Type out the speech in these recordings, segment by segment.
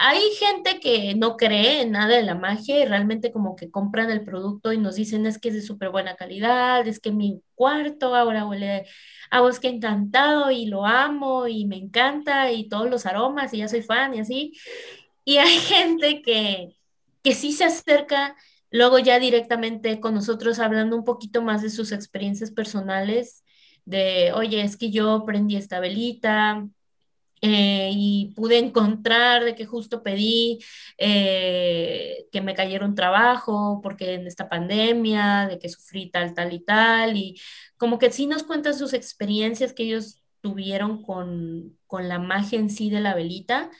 hay gente que no cree en nada de la magia y realmente como que compran el producto y nos dicen es que es de súper buena calidad, es que mi cuarto ahora huele a bosque encantado y lo amo y me encanta y todos los aromas y ya soy fan y así. Y hay gente que, que sí se acerca luego ya directamente con nosotros hablando un poquito más de sus experiencias personales, de, oye, es que yo prendí esta velita, eh, y pude encontrar de que justo pedí eh, que me cayera un trabajo porque en esta pandemia, de que sufrí tal, tal y tal, y como que sí nos cuentan sus experiencias que ellos tuvieron con, con la magia en sí de la velita.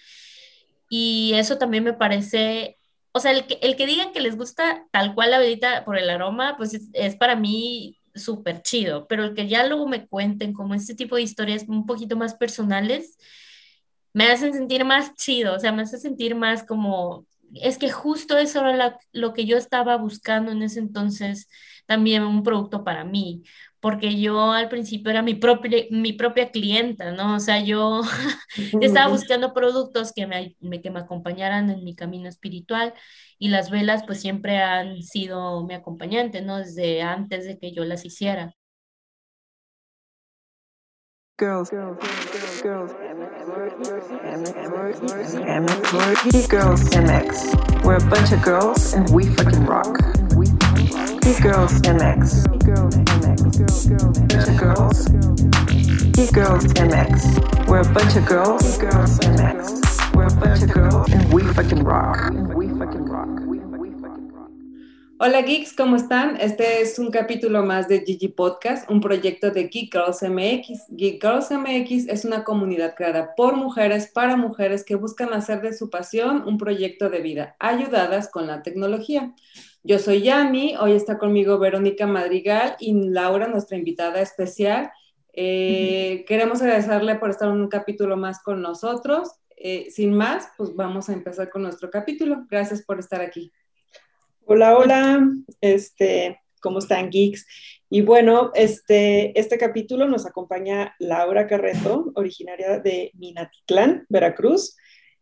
Y eso también me parece, o sea, el que, el que digan que les gusta tal cual la velita por el aroma, pues es, es para mí súper chido, pero el que ya luego me cuenten como este tipo de historias un poquito más personales, me hacen sentir más chido, o sea, me hace sentir más como, es que justo eso era lo que yo estaba buscando en ese entonces, también un producto para mí, porque yo al principio era mi propia, mi propia clienta, ¿no? O sea, yo estaba buscando productos que me, que me acompañaran en mi camino espiritual y las velas pues siempre han sido mi acompañante, ¿no? Desde antes de que yo las hiciera. Girls, girls, girls, girls, Girls girls, girls MX. We're a bunch of girls and we fucking rock. Geek Girls MX. Bunch of girls. Geek Girls MX. We're a bunch of girls. Girls MX. We're a bunch of girls and we fucking rock. We fucking rock. Hola geeks, ¿cómo están? Este es un capítulo más de Gigi Podcast, un proyecto de Geek Girls MX. Geek Girls MX es una comunidad creada por mujeres para mujeres que buscan hacer de su pasión un proyecto de vida, ayudadas con la tecnología. Yo soy Yami, hoy está conmigo Verónica Madrigal y Laura, nuestra invitada especial. Eh, queremos agradecerle por estar un capítulo más con nosotros. Eh, sin más, pues vamos a empezar con nuestro capítulo. Gracias por estar aquí. Hola, hola, este, ¿cómo están geeks? Y bueno, este, este capítulo nos acompaña Laura Carreto, originaria de Minatitlán, Veracruz.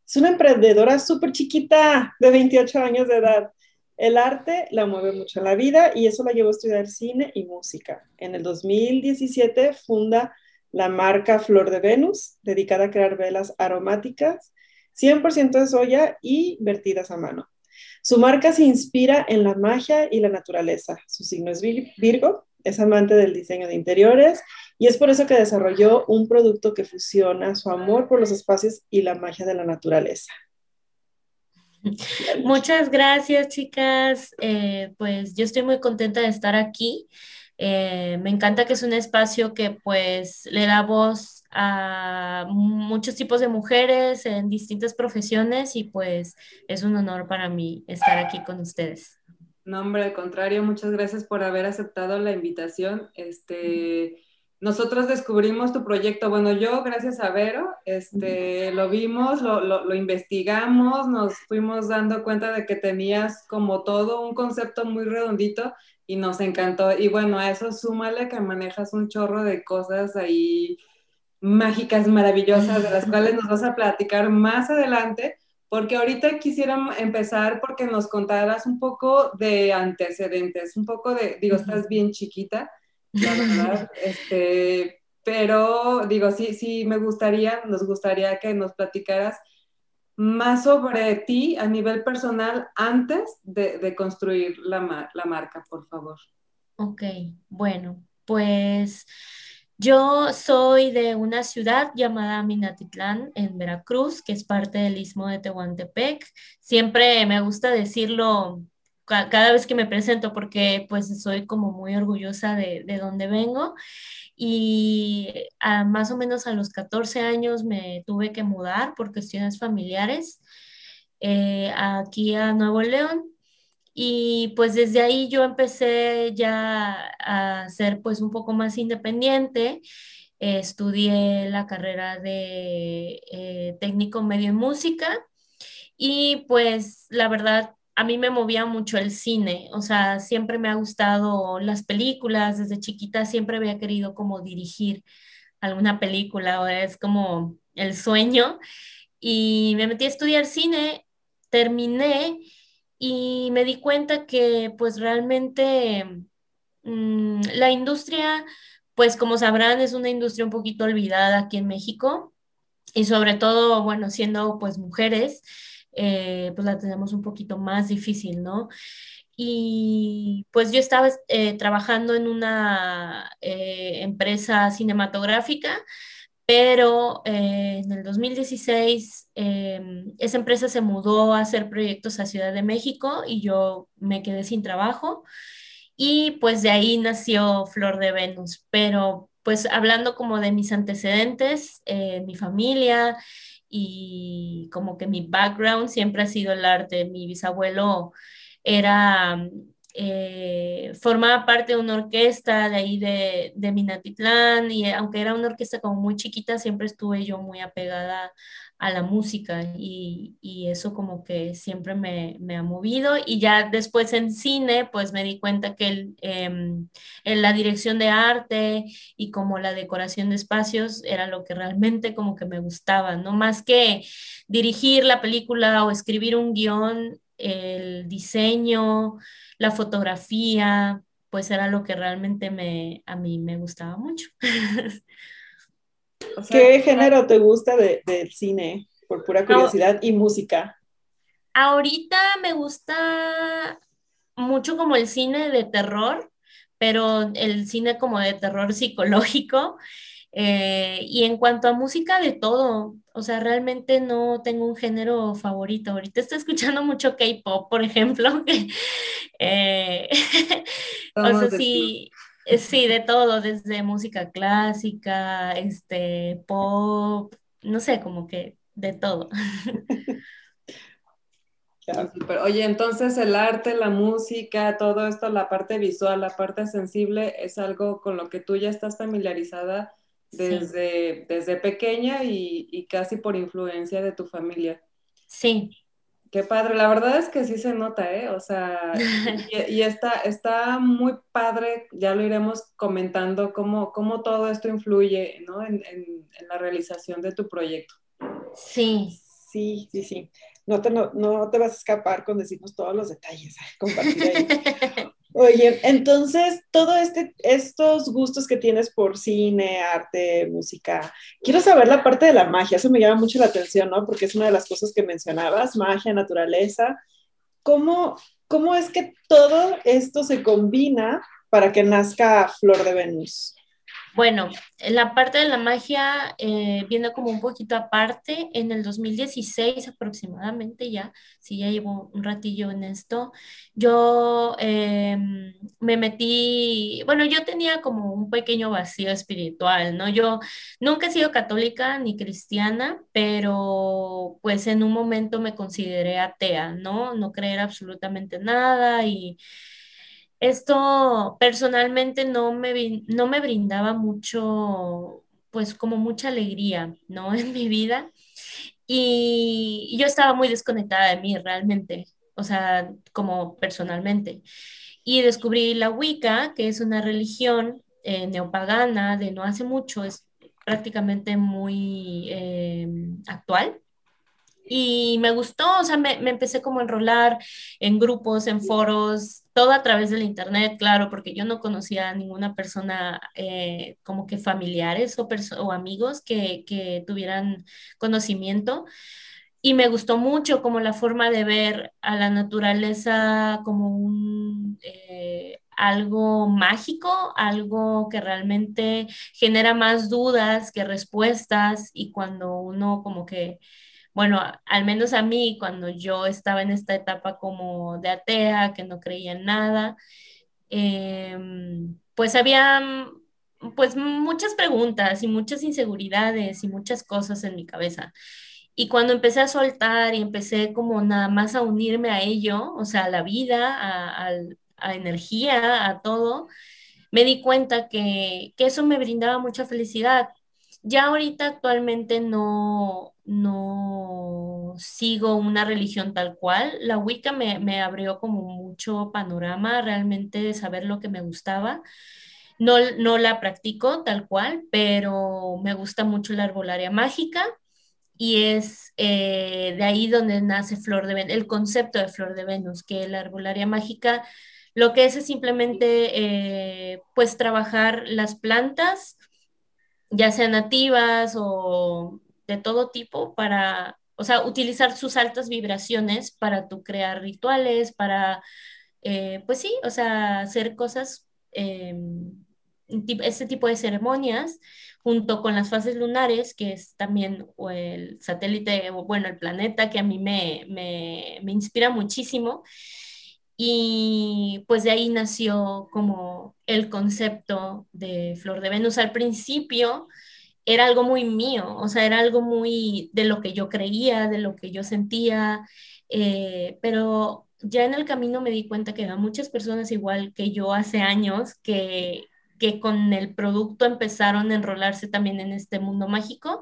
Es una emprendedora súper chiquita, de 28 años de edad. El arte la mueve mucho en la vida y eso la llevó a estudiar cine y música. En el 2017 funda la marca Flor de Venus, dedicada a crear velas aromáticas, 100% de soya y vertidas a mano. Su marca se inspira en la magia y la naturaleza. Su signo es Virgo, es amante del diseño de interiores y es por eso que desarrolló un producto que fusiona su amor por los espacios y la magia de la naturaleza. Muchas gracias, chicas. Eh, pues yo estoy muy contenta de estar aquí. Eh, me encanta que es un espacio que pues le da voz a muchos tipos de mujeres en distintas profesiones y pues es un honor para mí estar aquí con ustedes. No, hombre, al contrario, muchas gracias por haber aceptado la invitación. Este, nosotros descubrimos tu proyecto, bueno, yo gracias a Vero, este, lo vimos, lo, lo, lo investigamos, nos fuimos dando cuenta de que tenías como todo un concepto muy redondito y nos encantó. Y bueno, a eso súmale que manejas un chorro de cosas ahí mágicas, maravillosas, de las cuales nos vas a platicar más adelante, porque ahorita quisiera empezar porque nos contaras un poco de antecedentes, un poco de, digo, estás bien chiquita, la verdad, este, pero digo, sí, sí, me gustaría, nos gustaría que nos platicaras más sobre ti a nivel personal antes de, construir la, la marca, por favor. Ok, bueno, pues... Yo soy de una ciudad llamada Minatitlán, en Veracruz, que es parte del istmo de Tehuantepec. Siempre me gusta decirlo cada vez que me presento porque pues soy como muy orgullosa de, de donde vengo y más o menos a los 14 años me tuve que mudar por cuestiones familiares eh, aquí a Nuevo León y pues desde ahí yo empecé ya a ser pues un poco más independiente. estudié la carrera de eh, técnico medio en música y pues la verdad a mí me movía mucho el cine, o sea, siempre me ha gustado las películas, desde chiquita siempre había querido como dirigir alguna película, o es como el sueño. y me metí a estudiar cine, terminé y me di cuenta que pues realmente mm, la industria, pues como sabrán, es una industria un poquito olvidada aquí en México y sobre todo, bueno, siendo pues mujeres, eh, pues la tenemos un poquito más difícil, ¿no? Y pues yo estaba eh, trabajando en una eh, empresa cinematográfica, pero en el 2016 esa empresa se mudó a hacer proyectos a Ciudad de México y yo me quedé sin trabajo. Y pues de ahí nació Flor de Venus, pero pues hablando como de mis antecedentes, mi familia y como que mi background siempre ha sido el arte. Mi bisabuelo era, eh, formaba parte de una orquesta de ahí de, de Minatitlán y aunque era una orquesta como muy chiquita, siempre estuve yo muy apegada a la música y, y eso como que siempre me, me, ha movido. Y ya después en cine pues me di cuenta que el, em, en la dirección de arte y como la decoración de espacios era lo que realmente como que me gustaba, no más que dirigir la película o escribir un guion, el diseño, la fotografía, pues era lo que realmente me, a mí me gustaba mucho. ¿Qué género te gusta del cine? Por pura curiosidad y música. Ahorita me gusta mucho como el cine de terror, pero el cine como de terror psicológico. Eh, y en cuanto a música, de todo. O sea, realmente no tengo un género favorito. Ahorita estoy escuchando mucho K-pop, por ejemplo. eh, o sea, sí, eh, sí, de todo, desde música clásica, este, pop, no sé, como que de todo. Oye, entonces el arte, la música, todo esto, la parte visual, la parte sensible, es algo con lo que tú ya estás familiarizada desde, desde pequeña y, y, casi por influencia de tu familia. Sí, Qué padre, la verdad es que sí se nota, ¿eh? O sea, y, está, está muy padre, ya lo iremos comentando, cómo, cómo todo esto influye, ¿no? En, en, la realización de tu proyecto. Sí. Sí, sí, sí. No te, no, no te vas a escapar con decirnos todos los detalles, compartir ahí. Oye, entonces, todos este, estos gustos que tienes por cine, arte, música, quiero saber la parte de la magia, eso me llama mucho la atención, ¿no? Porque es una de las cosas que mencionabas, magia, naturaleza. ¿Cómo, cómo es que todo esto se combina para que nazca Flor de Venus? Bueno, la parte de la magia eh, viene como un poquito aparte. En el 2016 aproximadamente ya, si ya llevo un ratillo en esto, yo em, me metí, bueno, yo tenía como un pequeño vacío espiritual, ¿no? Yo nunca he sido católica ni cristiana, pero pues en un momento me consideré atea, ¿no? No creer absolutamente nada y esto personalmente no me, no me brindaba mucho, pues como mucha alegría, ¿no? En mi vida. Y yo estaba muy desconectada de mí realmente, o sea, como personalmente. Y descubrí la Wicca, que es una religión eh, neopagana de no hace mucho, es prácticamente muy eh, actual. Y me gustó, o sea, me, me, empecé como a enrolar en grupos, en foros, todo a través del internet, claro, porque yo no conocía a ninguna persona eh, como que familiares o, o amigos que, que, tuvieran conocimiento. Y me gustó mucho como la forma de ver a la naturaleza como un... Eh, algo mágico, algo que realmente genera más dudas que respuestas y cuando uno como que bueno, al menos a mí, cuando yo estaba en esta etapa como de atea, que no creía en nada, em, pues había pues muchas preguntas y muchas inseguridades y muchas cosas en mi cabeza. Y cuando empecé a soltar y empecé como nada más a unirme a ello, o sea, a la vida, a, a energía, a todo, me di cuenta que, que eso me brindaba mucha felicidad. Ya ahorita actualmente no, no sigo una religión tal cual. La Wicca me, me, abrió como mucho panorama realmente de saber lo que me gustaba. No, no la practico tal cual, pero me gusta mucho la herbolaria mágica y es eh, de ahí donde nace Flor de Venus, el concepto de Flor de Venus, que la arbolaria mágica lo que es es simplemente eh, pues trabajar las plantas, ya sean nativas o de todo tipo para, o sea, utilizar sus altas vibraciones para tu crear rituales, para, eh, pues sí, o sea, hacer cosas, este tipo de ceremonias junto con las fases lunares, que es también el satélite, bueno, el planeta que a mí me, me, inspira muchísimo. Y pues de ahí nació como el concepto de Flor de Venus. Al principio era algo muy mío, o sea, era algo muy de lo que yo creía, de lo que yo sentía, eh, pero ya en el camino me di cuenta que había muchas personas igual que yo hace años que, que con el producto empezaron a enrolarse también en este mundo mágico,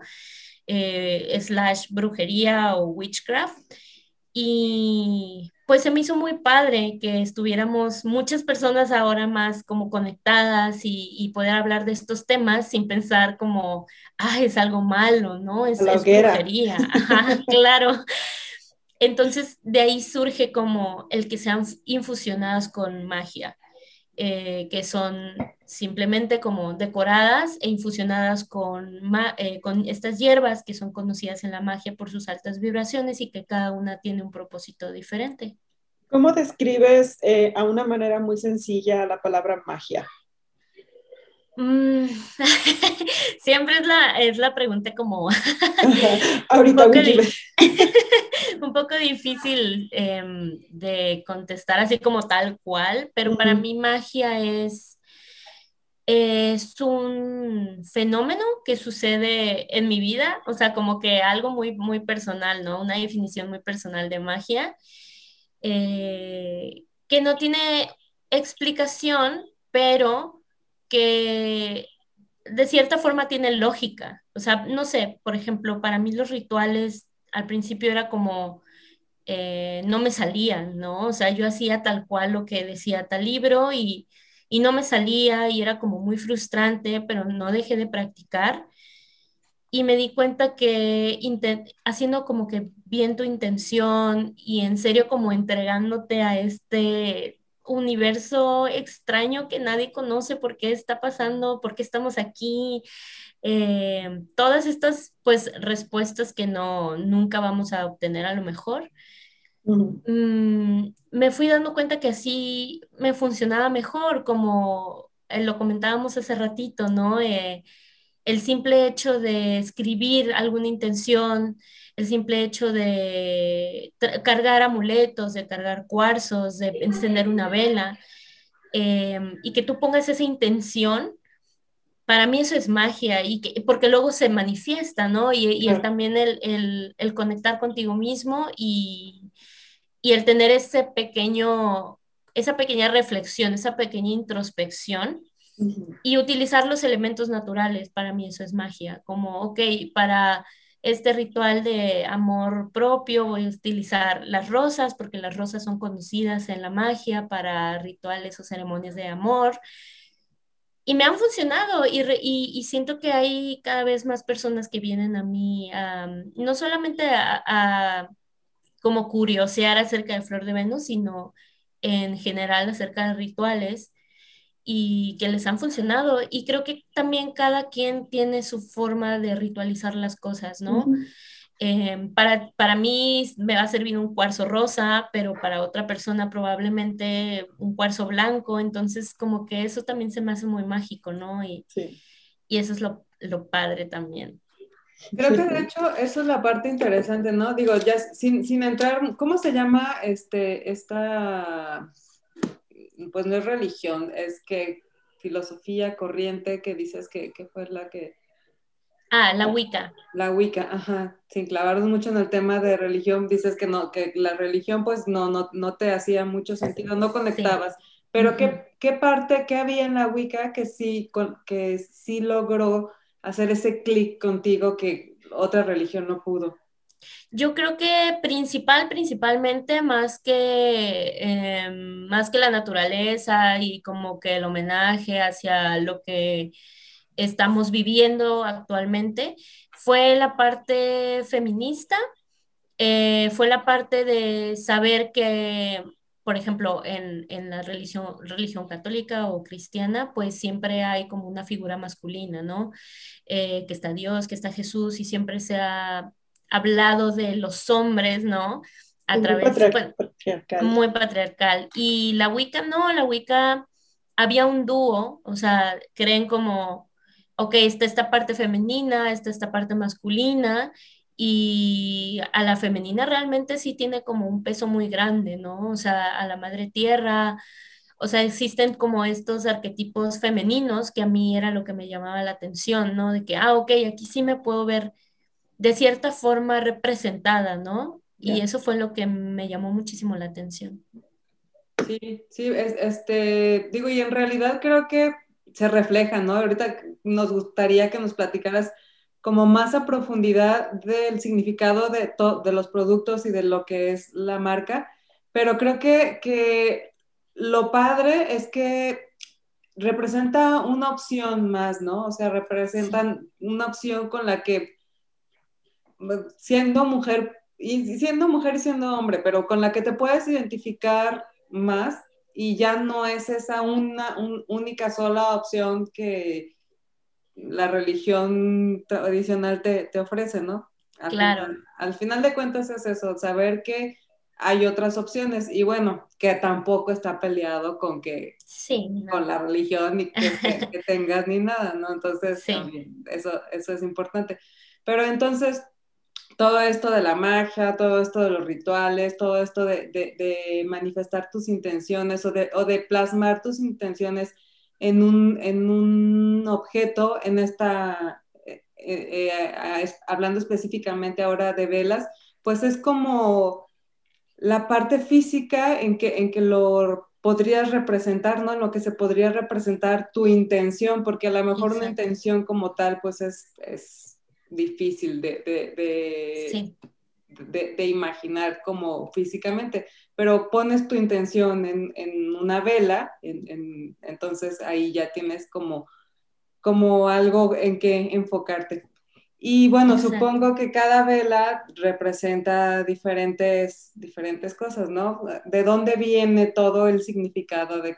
eh, slash brujería o witchcraft. Y pues se me hizo muy padre que estuviéramos muchas personas ahora más como conectadas y, poder hablar de estos temas sin pensar como, ah, es algo malo, ¿no? Es, es brujería. claro. Entonces, de ahí surge como el que sean infusionadas con magia. Eh, que son simplemente como decoradas e infusionadas con, eh, con estas hierbas que son conocidas en la magia por sus altas vibraciones y que cada una tiene un propósito diferente. ¿Cómo describes eh, a una manera muy sencilla la palabra magia? Mm, siempre es la, es la pregunta como Ahorita un, poco difícil em, de contestar así como tal cual, pero para mí magia es, es un fenómeno que sucede en mi vida, o sea, como que algo muy, muy personal, ¿no? Una definición muy personal de magia, eh, que no tiene explicación, pero que de cierta forma tiene lógica. O sea, no sé, por ejemplo, para mí los rituales al principio era como, eh, no me salían, ¿no? O sea, yo hacía tal cual lo que decía tal libro y, no me salía y era como muy frustrante, pero no dejé de practicar. Y me di cuenta que haciendo como que bien tu intención y en serio como entregándote a este universo extraño que nadie conoce, por qué está pasando, por qué estamos aquí, eh, todas estas pues respuestas que no nunca vamos a obtener a lo mejor. Mm, me fui dando cuenta que así me funcionaba mejor, como eh, lo comentábamos hace ratito, ¿no? Eh, el simple hecho de escribir alguna intención, el simple hecho de cargar amuletos, de cargar cuarzos, de encender una vela, em, y que tú pongas esa intención, para mí eso es magia, y que, porque luego se manifiesta, ¿no? Y, también el, el, conectar contigo mismo y, y el tener ese pequeño, esa pequeña reflexión, esa pequeña introspección, y utilizar los elementos naturales, para mí eso es magia, como, ok, para este ritual de amor propio, voy a utilizar las rosas, porque las rosas son conocidas en la magia para rituales o ceremonias de amor. Y me han funcionado y, y, siento que hay cada vez más personas que vienen a mí, no solamente a, a, como curiosear acerca de Flor de Venus, sino en general acerca de rituales y que les han funcionado. Y creo que también cada quien tiene su forma de ritualizar las cosas, ¿no? Em, para, para mí me va a servir un cuarzo rosa, pero para otra persona probablemente un cuarzo blanco, entonces como que eso también se me hace muy mágico, ¿no? Y, y eso es lo, lo, padre también. Creo que de hecho eso es la parte interesante, ¿no? Digo, ya sin, sin entrar, ¿cómo se llama este, esta pues no es religión, es que filosofía corriente que dices que, fue la que... Ah, la Wicca. La Wicca, ajá. Sin clavarnos mucho en el tema de religión, dices que no, que la religión pues no, no, no te hacía mucho sentido, no conectabas. Pero ¿qué, ¿qué, parte, qué había en la Wicca que sí, que sí logró hacer ese clic contigo que otra religión no pudo? Yo creo que principal, principalmente más que, em, más que la naturaleza y como que el homenaje hacia lo que estamos viviendo actualmente, fue la parte feminista, eh, fue la parte de saber que, por ejemplo, en, la religión, religión católica o cristiana, pues siempre hay como una figura masculina, ¿no? Eh, que está Dios, que está Jesús y siempre se ha hablado de los hombres, ¿no? A muy través patriarcal. muy patriarcal. Y la Wicca no, la Wicca había un dúo, o sea, creen como, ok, está esta parte femenina, está esta parte masculina, y a la femenina realmente sí tiene como un peso muy grande, ¿no? O sea, a la madre tierra, o sea, existen como estos arquetipos femeninos que a mí era lo que me llamaba la atención, ¿no? De que, ah, ok, aquí sí me puedo ver de cierta forma representada, ¿no? Y eso fue lo que me llamó muchísimo la atención. Sí, sí, este, digo, y en realidad creo que se refleja, ¿no? Ahorita nos gustaría que nos platicaras como más a profundidad del significado de, de los productos y de lo que es la marca, pero creo que, que lo padre es que representa una opción más, ¿no? O sea, representan una opción con la que siendo mujer, y siendo mujer y siendo hombre, pero con la que te puedes identificar más y ya no es esa una única sola opción que la religión tradicional te, ofrece, ¿no? claro. al final de cuentas es eso, saber que hay otras opciones y bueno, que tampoco está peleado con que con la religión ni que, tengas ni nada, ¿no? Entonces, eso, eso es importante. Pero entonces, todo esto de la magia, todo esto de los rituales, todo esto de, manifestar tus intenciones o de, plasmar tus intenciones en un, objeto, en esta, eh, eh, hablando específicamente ahora de velas, pues es como la parte física en que, en que lo podrías representar, ¿no? En lo que se podría representar tu intención, porque a lo mejor una intención como tal, pues es difícil de, de, imaginar como físicamente, pero pones tu intención en, una vela, entonces ahí ya tienes como, como algo en que enfocarte. Y bueno, supongo que cada vela representa diferentes, diferentes cosas, ¿no? ¿De dónde viene todo el significado de,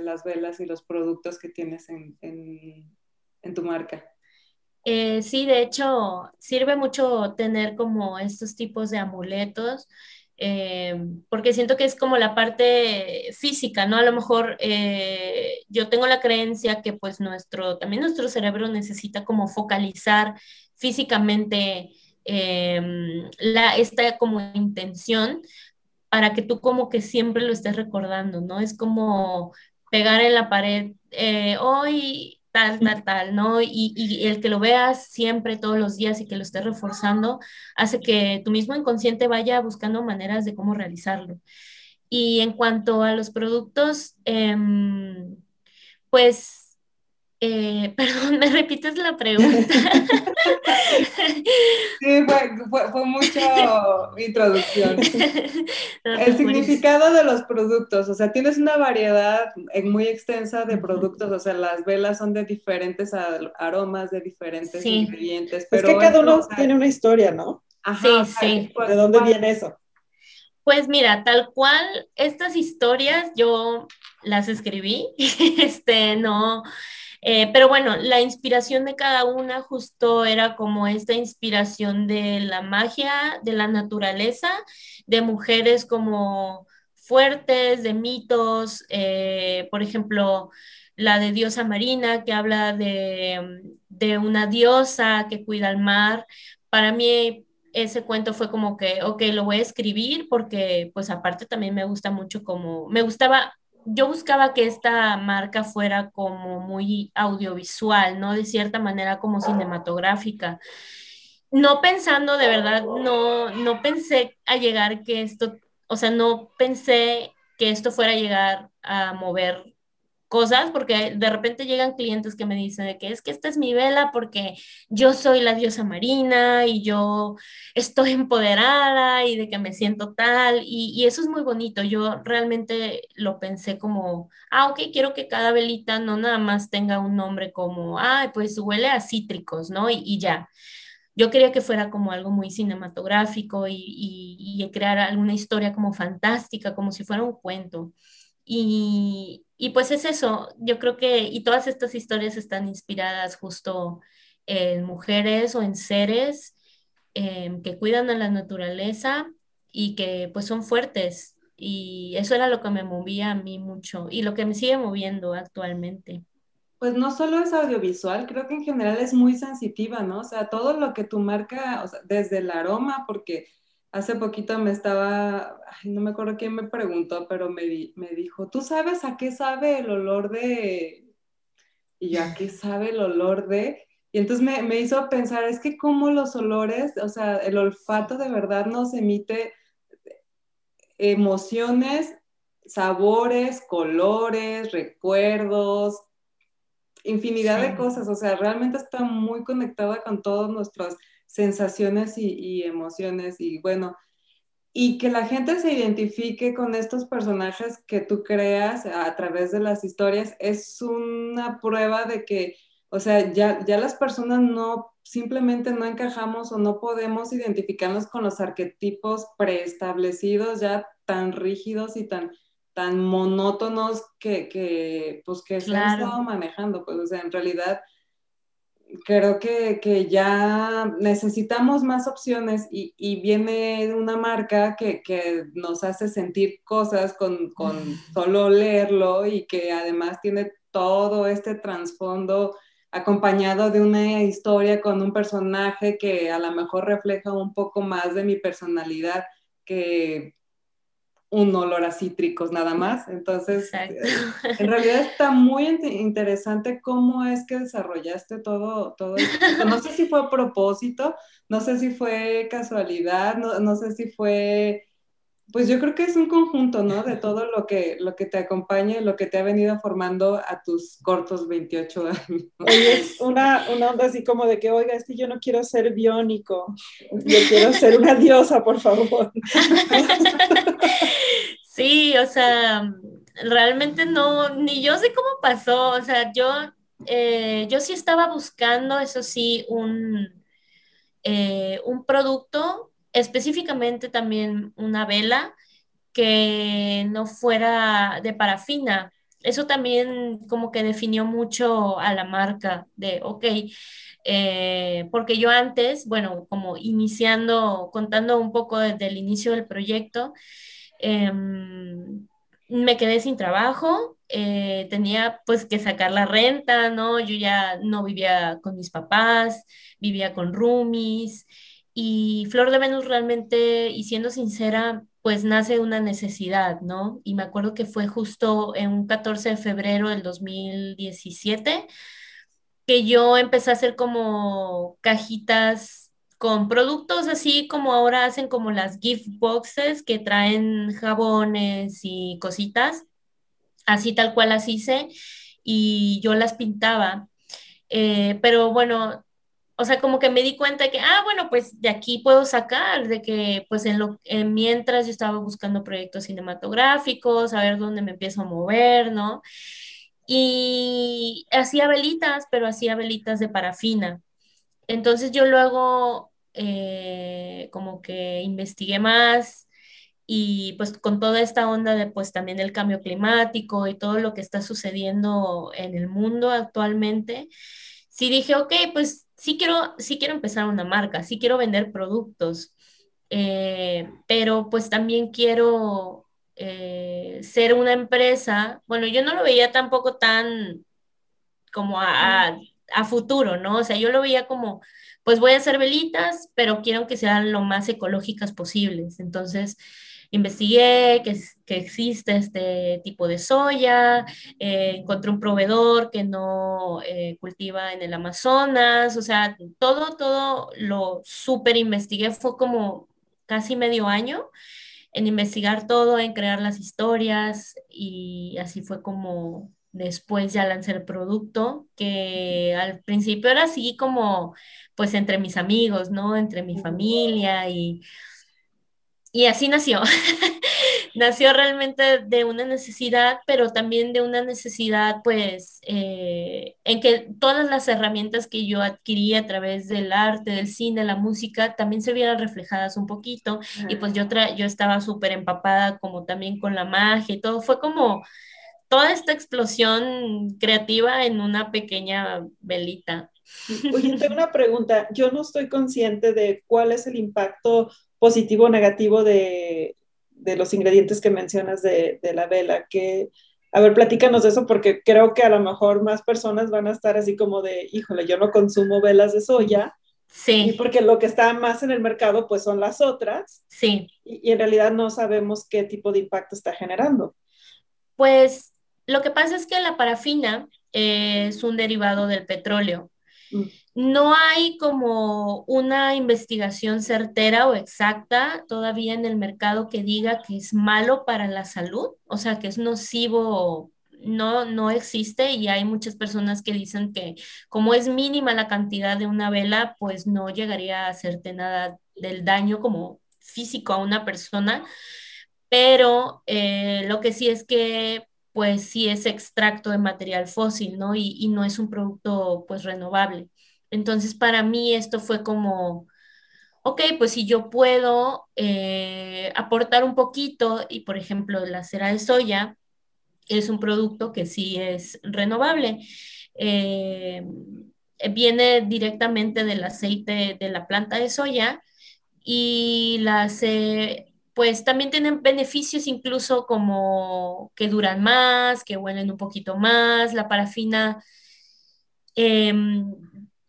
las velas y los productos que tienes en, en tu marca? Eh, sí, de hecho, sirve mucho tener como estos tipos de amuletos, eh, porque siento que es como la parte física, ¿no? A lo mejor eh, yo tengo la creencia que pues nuestro, también nuestro cerebro necesita como focalizar físicamente la, esta como intención para que tú como que siempre lo estés recordando, ¿no? Es como pegar en la pared, hoy tal, tal, tal, ¿no? Y, el que lo veas siempre, todos los días y que lo estés reforzando, hace que tu mismo inconsciente vaya buscando maneras de cómo realizarlo. Y en cuanto a los productos, em, pues eh, perdón, ¿me repites la pregunta? sí, fue, fue, mucha introducción. El significado de los productos, o sea, tienes una variedad muy extensa de productos, o sea, las velas son de diferentes aromas, de diferentes ingredientes. Pero es que cada uno tiene una historia, ¿no? Ajá, sí, sí. ¿De dónde viene eso? Pues mira, tal cual, estas historias yo las escribí, este, no, eh, pero bueno, la inspiración de cada una justo era como esta inspiración de la magia, de la naturaleza, de mujeres como fuertes, de mitos, eh, por ejemplo, la de diosa marina que habla de, de una diosa que cuida el mar. Para mí ese cuento fue como que, ok, lo voy a escribir porque pues aparte también me gusta mucho como, me gustaba yo buscaba que esta marca fuera como muy audiovisual, ¿no? De cierta manera como cinematográfica. No pensando de verdad, no, no pensé a llegar que esto, o sea, no pensé que esto fuera a llegar a mover cosas, porque de repente llegan clientes que me dicen de que es que esta es mi vela porque yo soy la diosa marina y yo estoy empoderada y de que me siento tal, y, y eso es muy bonito. Yo realmente lo pensé como, ah, ok, quiero que cada velita no nada más tenga un nombre como, ah, pues huele a cítricos, ¿no? Y, y ya. Yo quería que fuera como algo muy cinematográfico y, y, y crear alguna historia como fantástica, como si fuera un cuento. Y, y pues es eso, yo creo que, y todas estas historias están inspiradas justo en mujeres o en seres em, que cuidan a la naturaleza y que pues son fuertes. Y eso era lo que me movía a mí mucho y lo que me sigue moviendo actualmente. Pues no solo es audiovisual, creo que en general es muy sensitiva, ¿no? O sea, todo lo que tu marca, desde el aroma, porque hace poquito me estaba, no me acuerdo quién me preguntó, pero me, me dijo, ¿tú sabes a qué sabe el olor de... Y yo, ¿a qué sabe el olor de...? Y entonces me, me hizo pensar, es que como los olores, o sea, el olfato de verdad nos emite emociones, sabores, colores, recuerdos, infinidad de cosas, o sea, realmente está muy conectada con todos nuestros sensaciones y, emociones y bueno, y que la gente se identifique con estos personajes que tú creas a través de las historias es una prueba de que, o sea, ya, ya las personas no simplemente no encajamos o no podemos identificarnos con los arquetipos preestablecidos ya tan rígidos y tan tan monótonos que, que pues que se han estado manejando, pues o sea, en realidad creo que, que, ya necesitamos más opciones y, y viene una marca que, que, nos hace sentir cosas con, con, solo leerlo y que además tiene todo este trasfondo acompañado de una historia con un personaje que a lo mejor refleja un poco más de mi personalidad que un olor a cítricos nada más. Entonces, eh, en realidad está muy interesante cómo es que desarrollaste todo, todo esto. No sé si fue a propósito, no sé si fue casualidad, no, no, sé si fue... Pues yo creo que es un conjunto, ¿no? De todo lo que, lo que te acompaña y lo que te ha venido formando a tus cortos 28 años. Oye, es una, una onda así como de que, oiga, es que yo no quiero ser biónico, yo quiero ser una diosa, por favor. Sí, o sea, realmente no, ni yo sé cómo pasó, o sea, yo, eh, yo sí estaba buscando, eso sí, un, eh, un producto, específicamente también una vela que no fuera de parafina. Eso también como que definió mucho a la marca de, ok, eh, porque yo antes, bueno, como iniciando, contando un poco desde el inicio del proyecto, Em, me quedé sin trabajo, eh, tenía pues que sacar la renta, ¿no? Yo ya no vivía con mis papás, vivía con roomies y Flor de Venus realmente, y siendo sincera, pues nace una necesidad, ¿no? Y me acuerdo que fue justo en un 14 de febrero del 2017 que yo empecé a hacer como cajitas con productos así como ahora hacen como las gift boxes que traen jabones y cositas, así tal cual las hice y yo las pintaba. Eh, pero bueno, o sea, como que me di cuenta de que, ah, bueno, pues de aquí puedo sacar, de que pues en lo, mientras yo estaba buscando proyectos cinematográficos, a ver dónde me empiezo a mover, ¿no? Y hacía velitas, pero hacía velitas de parafina. Entonces yo luego eh, como que investigué más y pues con toda esta onda de pues también del cambio climático y todo lo que está sucediendo en el mundo actualmente, sí dije, ok, pues sí quiero, sí quiero empezar una marca, sí quiero vender productos, eh, pero pues también quiero eh, ser una empresa, bueno, yo no lo veía tampoco tan como a, a futuro, ¿no? O sea, yo lo veía como, pues voy a hacer velitas, pero quiero que sean lo más ecológicas posibles. Entonces, investigué que, que existe este tipo de soya, eh, encontré un proveedor que no eh, cultiva en el Amazonas, o sea, todo, todo lo súper investigué, fue como casi medio año en investigar todo, en crear las historias y así fue como después ya lancé el producto, que al principio era así como, pues entre mis amigos, ¿no? Entre mi familia y, y así nació. nació realmente de una necesidad, pero también de una necesidad, pues, eh, en que todas las herramientas que yo adquirí a través del arte, del cine, la música, también se vieran reflejadas un poquito. Y pues yo, yo estaba súper empapada como también con la magia y todo. Fue como toda esta explosión creativa en una pequeña velita. Oye, tengo una pregunta. Yo no estoy consciente de cuál es el impacto positivo o negativo de, de los ingredientes que mencionas de, de, la vela. Que, a ver, platícanos de eso porque creo que a lo mejor más personas van a estar así como de, híjole, yo no consumo velas de soya. Sí. Y porque lo que está más en el mercado pues son las otras. Sí. Y, y en realidad no sabemos qué tipo de impacto está generando. Pues lo que pasa es que la parafina es un derivado del petróleo. Mm. No hay como una investigación certera o exacta todavía en el mercado que diga que es malo para la salud, o sea, que es nocivo no, no existe y hay muchas personas que dicen que como es mínima la cantidad de una vela, pues no llegaría a hacerte nada del daño como físico a una persona, pero eh, lo que sí es que pues sí es extracto de material fósil, ¿no? Y, no es un producto pues renovable. Entonces, para mí esto fue como, ok, pues si yo puedo eh, aportar un poquito, y por ejemplo, la cera de soya es un producto que sí es renovable. Eh, viene directamente del aceite de la planta de soya y la, pues también tienen beneficios incluso como que duran más, que huelen un poquito más, la parafina em,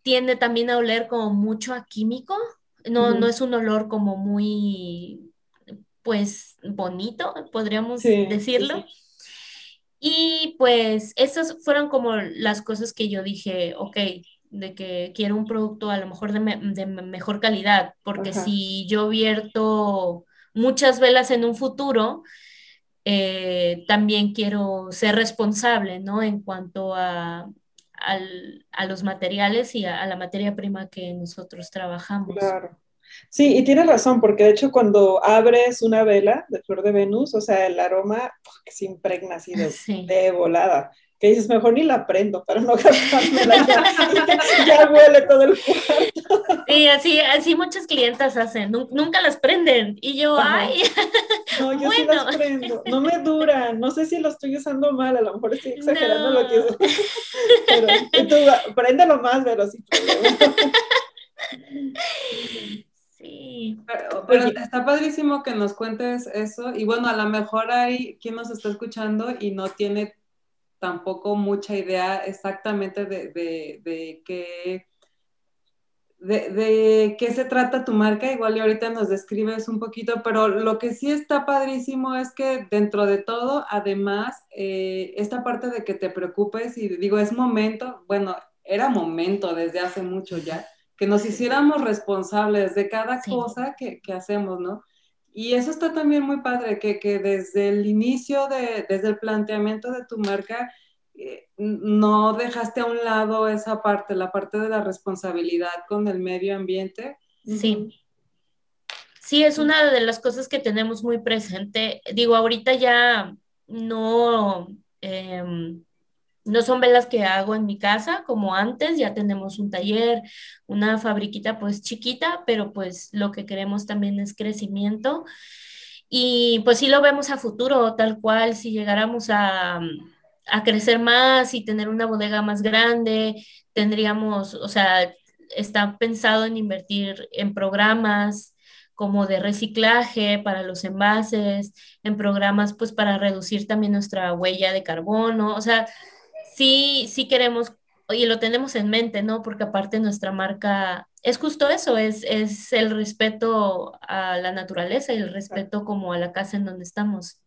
tiende también a oler como mucho a químico, no, no es un olor como muy, pues, bonito, podríamos decirlo. Y pues esas fueron como las cosas que yo dije, ok, de que quiero un producto a lo mejor de, mejor calidad, porque si yo vierto muchas velas en un futuro, eh, también quiero ser responsable, ¿no? En cuanto a, a los materiales y a, la materia prima que nosotros trabajamos. Claro. Sí, y tienes razón, porque de hecho cuando abres una vela de flor de Venus, o sea, el aroma que se impregna así de volada que dices, mejor ni la prendo para no gastármela, ya, ya huele todo el cuarto. Sí, así, así muchas clientas hacen, nunca las prenden, y yo, ay, no, yo sí las prendo, no me duran, no sé si lo estoy usando mal, a lo mejor estoy exagerando lo que pero tú, préndelo más, pero sí. Sí. Pero, pero está padrísimo que nos cuentes eso. Y bueno, a lo mejor hay quien nos está escuchando y no tiene tampoco mucha idea exactamente de, de, qué, de, qué se trata tu marca. Igual y ahorita nos describes un poquito, pero lo que sí está padrísimo es que dentro de todo, además, eh, esta parte de que te preocupes y digo, es momento, bueno, era momento desde hace mucho ya, que nos hiciéramos responsables de cada cosa que, que hacemos, ¿no? Y eso está también muy padre, que, que desde el inicio, de, desde el planteamiento de tu marca, eh, no dejaste a un lado esa parte, la parte de la responsabilidad con el medio ambiente. Sí. Sí, es una de las cosas que tenemos muy presente. Digo, ahorita ya no, em, no son velas que hago en mi casa como antes, ya tenemos un taller, una fabriquita pues chiquita, pero pues lo que queremos también es crecimiento. Y pues sí lo vemos a futuro, tal cual, si llegáramos a, a crecer más y tener una bodega más grande, tendríamos, o sea, está pensado en invertir en programas como de reciclaje para los envases, en programas pues para reducir también nuestra huella de carbono, o sea, sí, sí queremos, y lo tenemos en mente, ¿no? Porque aparte nuestra marca es justo eso, es, es el respeto a la naturaleza y el respeto como a la casa en donde estamos.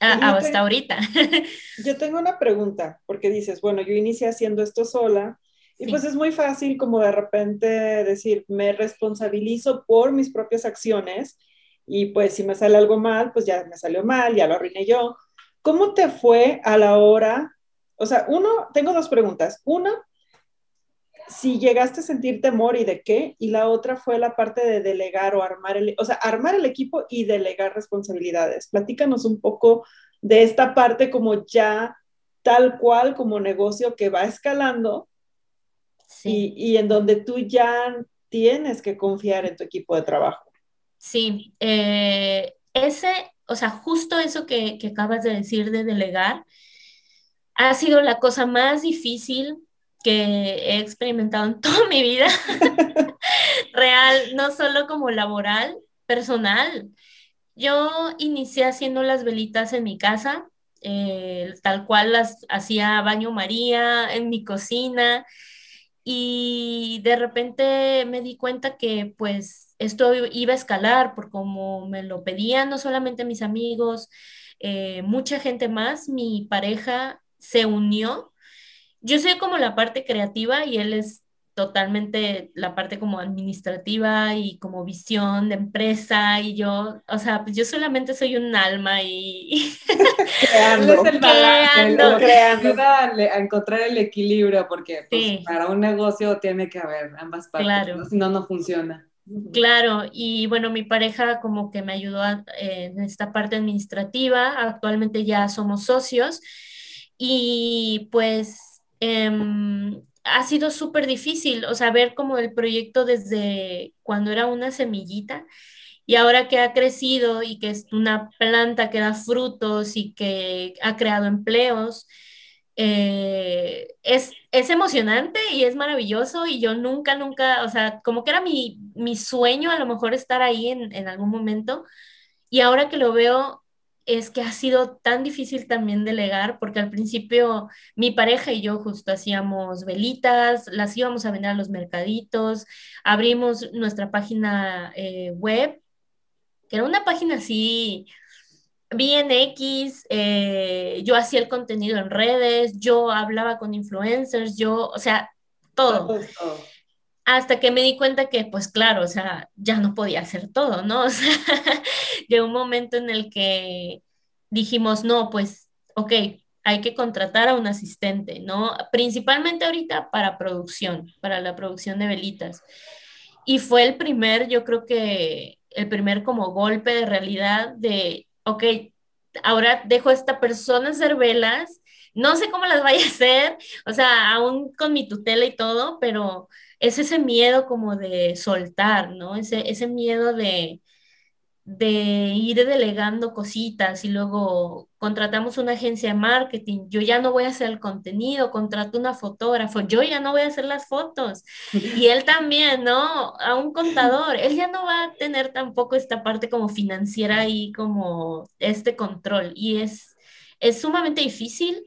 Ah, hasta ahorita. yo tengo una pregunta, porque dices, bueno, yo inicié haciendo esto sola, y pues es muy fácil como de repente decir, me responsabilizo por mis propias acciones, y pues si me sale algo mal, pues ya me salió mal, ya lo arruiné yo. ¿Cómo te fue a la hora O sea, uno, tengo dos preguntas. Una, si llegaste a sentir temor y de qué, y la otra fue la parte de delegar o armar el, o sea, armar el equipo y delegar responsabilidades. Platícanos un poco de esta parte como ya tal cual como negocio que va escalando y, y, en donde tú ya tienes que confiar en tu equipo de trabajo. Sí, eh, ese, o sea, justo eso que, que acabas de decir de delegar, ha sido la cosa más difícil que he experimentado en toda mi vida, real, no solo como laboral, personal. Yo inicié haciendo las velitas en mi casa, eh, tal cual las hacía baño María en mi cocina y de repente me di cuenta que pues esto iba a escalar por como me lo pedían no solamente mis amigos, eh, mucha gente más, mi pareja se unió. Yo soy como la parte creativa y él es totalmente la parte como administrativa y como visión de empresa y yo, o sea, pues yo solamente soy un alma y creando, el creando. creando. a encontrar el equilibrio porque pues, para un negocio tiene que haber ambas partes, claro. si no, no funciona. Claro, y bueno, mi pareja como que me ayudó en esta parte administrativa, actualmente ya somos socios y pues em, ha sido súper difícil, o sea, ver como el proyecto desde cuando era una semillita y ahora que ha crecido y que es una planta que da frutos y que ha creado empleos, eh, es, es, emocionante y es maravilloso y yo nunca, nunca, o sea, como que era mi, mi sueño a lo mejor estar ahí en, en algún momento y ahora que lo veo es que ha sido tan difícil también delegar, porque al principio mi pareja y yo justo hacíamos velitas, las íbamos a vender a los mercaditos, abrimos nuestra página eh, web, que era una página así, bien X, eh, yo hacía el contenido en redes, yo hablaba con influencers, yo, o sea, todo. Hasta que me di cuenta que, pues claro, o sea, ya no podía hacer todo, ¿no? O sea, llegó un momento en el que dijimos, no, pues, ok, hay que contratar a un asistente, ¿no? Principalmente ahorita para producción, para la producción de velitas. Y fue el primer, yo creo que el primer como golpe de realidad de, ok, ahora dejo a esta persona hacer velas, no sé cómo las vaya a hacer, o sea, aún con mi tutela y todo, pero es ese miedo como de soltar, ¿no? Ese, ese miedo de, de ir delegando cositas y luego contratamos una agencia de marketing, yo ya no voy a hacer el contenido, contrato una fotógrafo, yo ya no voy a hacer las fotos. Y él también, ¿no? A un contador, él ya no va a tener tampoco esta parte como financiera y como este control. Y es, es sumamente difícil.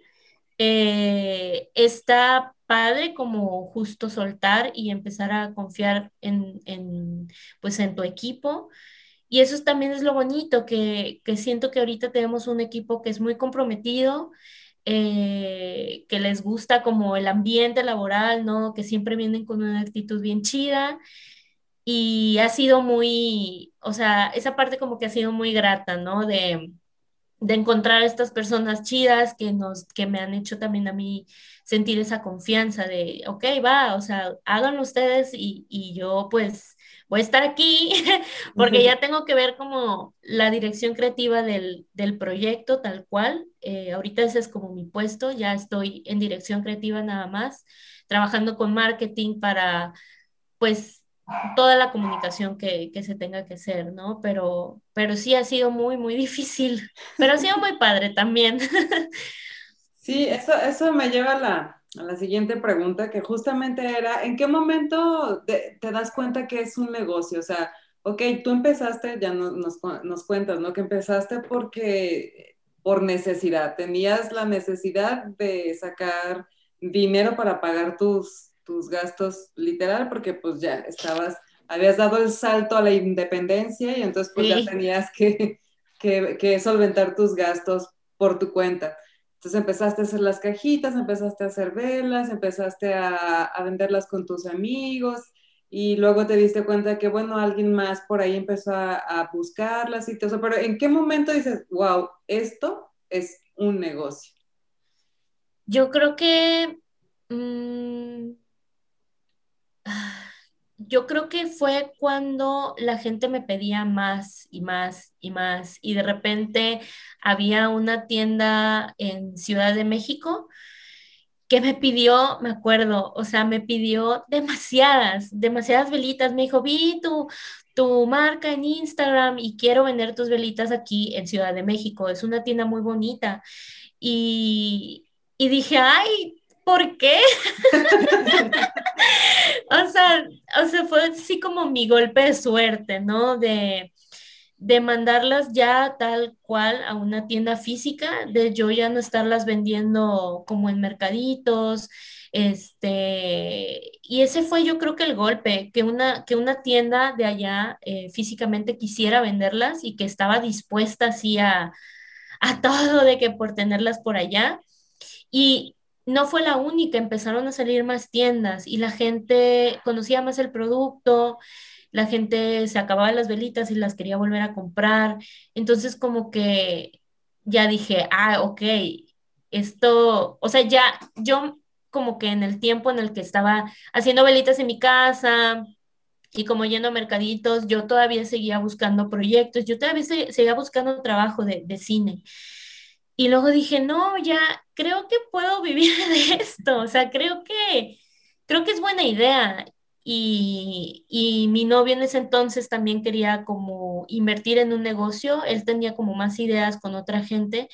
Eh, está padre como justo soltar y empezar a confiar en, en, pues en tu equipo. Y eso también es lo bonito, que, que, siento que ahorita tenemos un equipo que es muy comprometido, eh, que les gusta como el ambiente laboral, ¿no? Que siempre vienen con una actitud bien chida. Y ha sido muy, o sea, esa parte como que ha sido muy grata, ¿no? De, de encontrar estas personas chidas que, nos, que me han hecho también a mí sentir esa confianza de, ok, va, o sea, háganlo ustedes y, y yo pues voy a estar aquí porque ya tengo que ver como la dirección creativa del, del proyecto tal cual. Eh, ahorita ese es como mi puesto, ya estoy en dirección creativa nada más, trabajando con marketing para pues toda la comunicación que, que, se tenga que hacer, ¿no? Pero, pero sí ha sido muy, muy difícil, pero ha sido muy padre también. Sí, eso, eso me lleva a la, la siguiente pregunta, que justamente era, ¿en qué momento te, te, das cuenta que es un negocio? O sea, ok, tú empezaste, ya nos, nos, nos cuentas, ¿no? Que empezaste porque, por necesidad, tenías la necesidad de sacar dinero para pagar tus, tus gastos literal, porque pues ya estabas, habías dado el salto a la independencia y entonces pues ya tenías que, que, que, solventar tus gastos por tu cuenta. Entonces empezaste a hacer las cajitas, empezaste a hacer velas, empezaste a, a venderlas con tus amigos y luego te diste cuenta que, bueno, alguien más por ahí empezó a, a buscarlas y todo eso. Pero ¿en qué momento dices, wow, esto es un negocio? Yo creo que... mm, yo creo que fue cuando la gente me pedía más y más y más y de repente había una tienda en Ciudad de México que me pidió, me acuerdo, o sea, me pidió demasiadas, demasiadas velitas. Me dijo, vi tu, tu marca en Instagram y quiero vender tus velitas aquí en Ciudad de México. Es una tienda muy bonita. Y, y dije, ay, ¿por qué? O sea, o sea, fue así como mi golpe de suerte, ¿no? De, de mandarlas ya tal cual a una tienda física, de yo ya no estarlas vendiendo como en mercaditos, este, y ese fue yo creo que el golpe, que una, que una tienda de allá eh, físicamente quisiera venderlas y que estaba dispuesta así a, a todo de que por tenerlas por allá. Y, no fue la única, empezaron a salir más tiendas y la gente conocía más el producto, la gente se acababa las velitas y las quería volver a comprar. Entonces como que ya dije, ah, ok, esto, o sea, ya yo como que en el tiempo en el que estaba haciendo velitas en mi casa y como yendo a mercaditos, yo todavía seguía buscando proyectos, yo todavía seguía buscando trabajo de, de cine. Y luego dije, no, ya creo que puedo vivir de esto, o sea, creo que, creo que es buena idea. Y, y, mi novio en ese entonces también quería como invertir en un negocio, él tenía como más ideas con otra gente,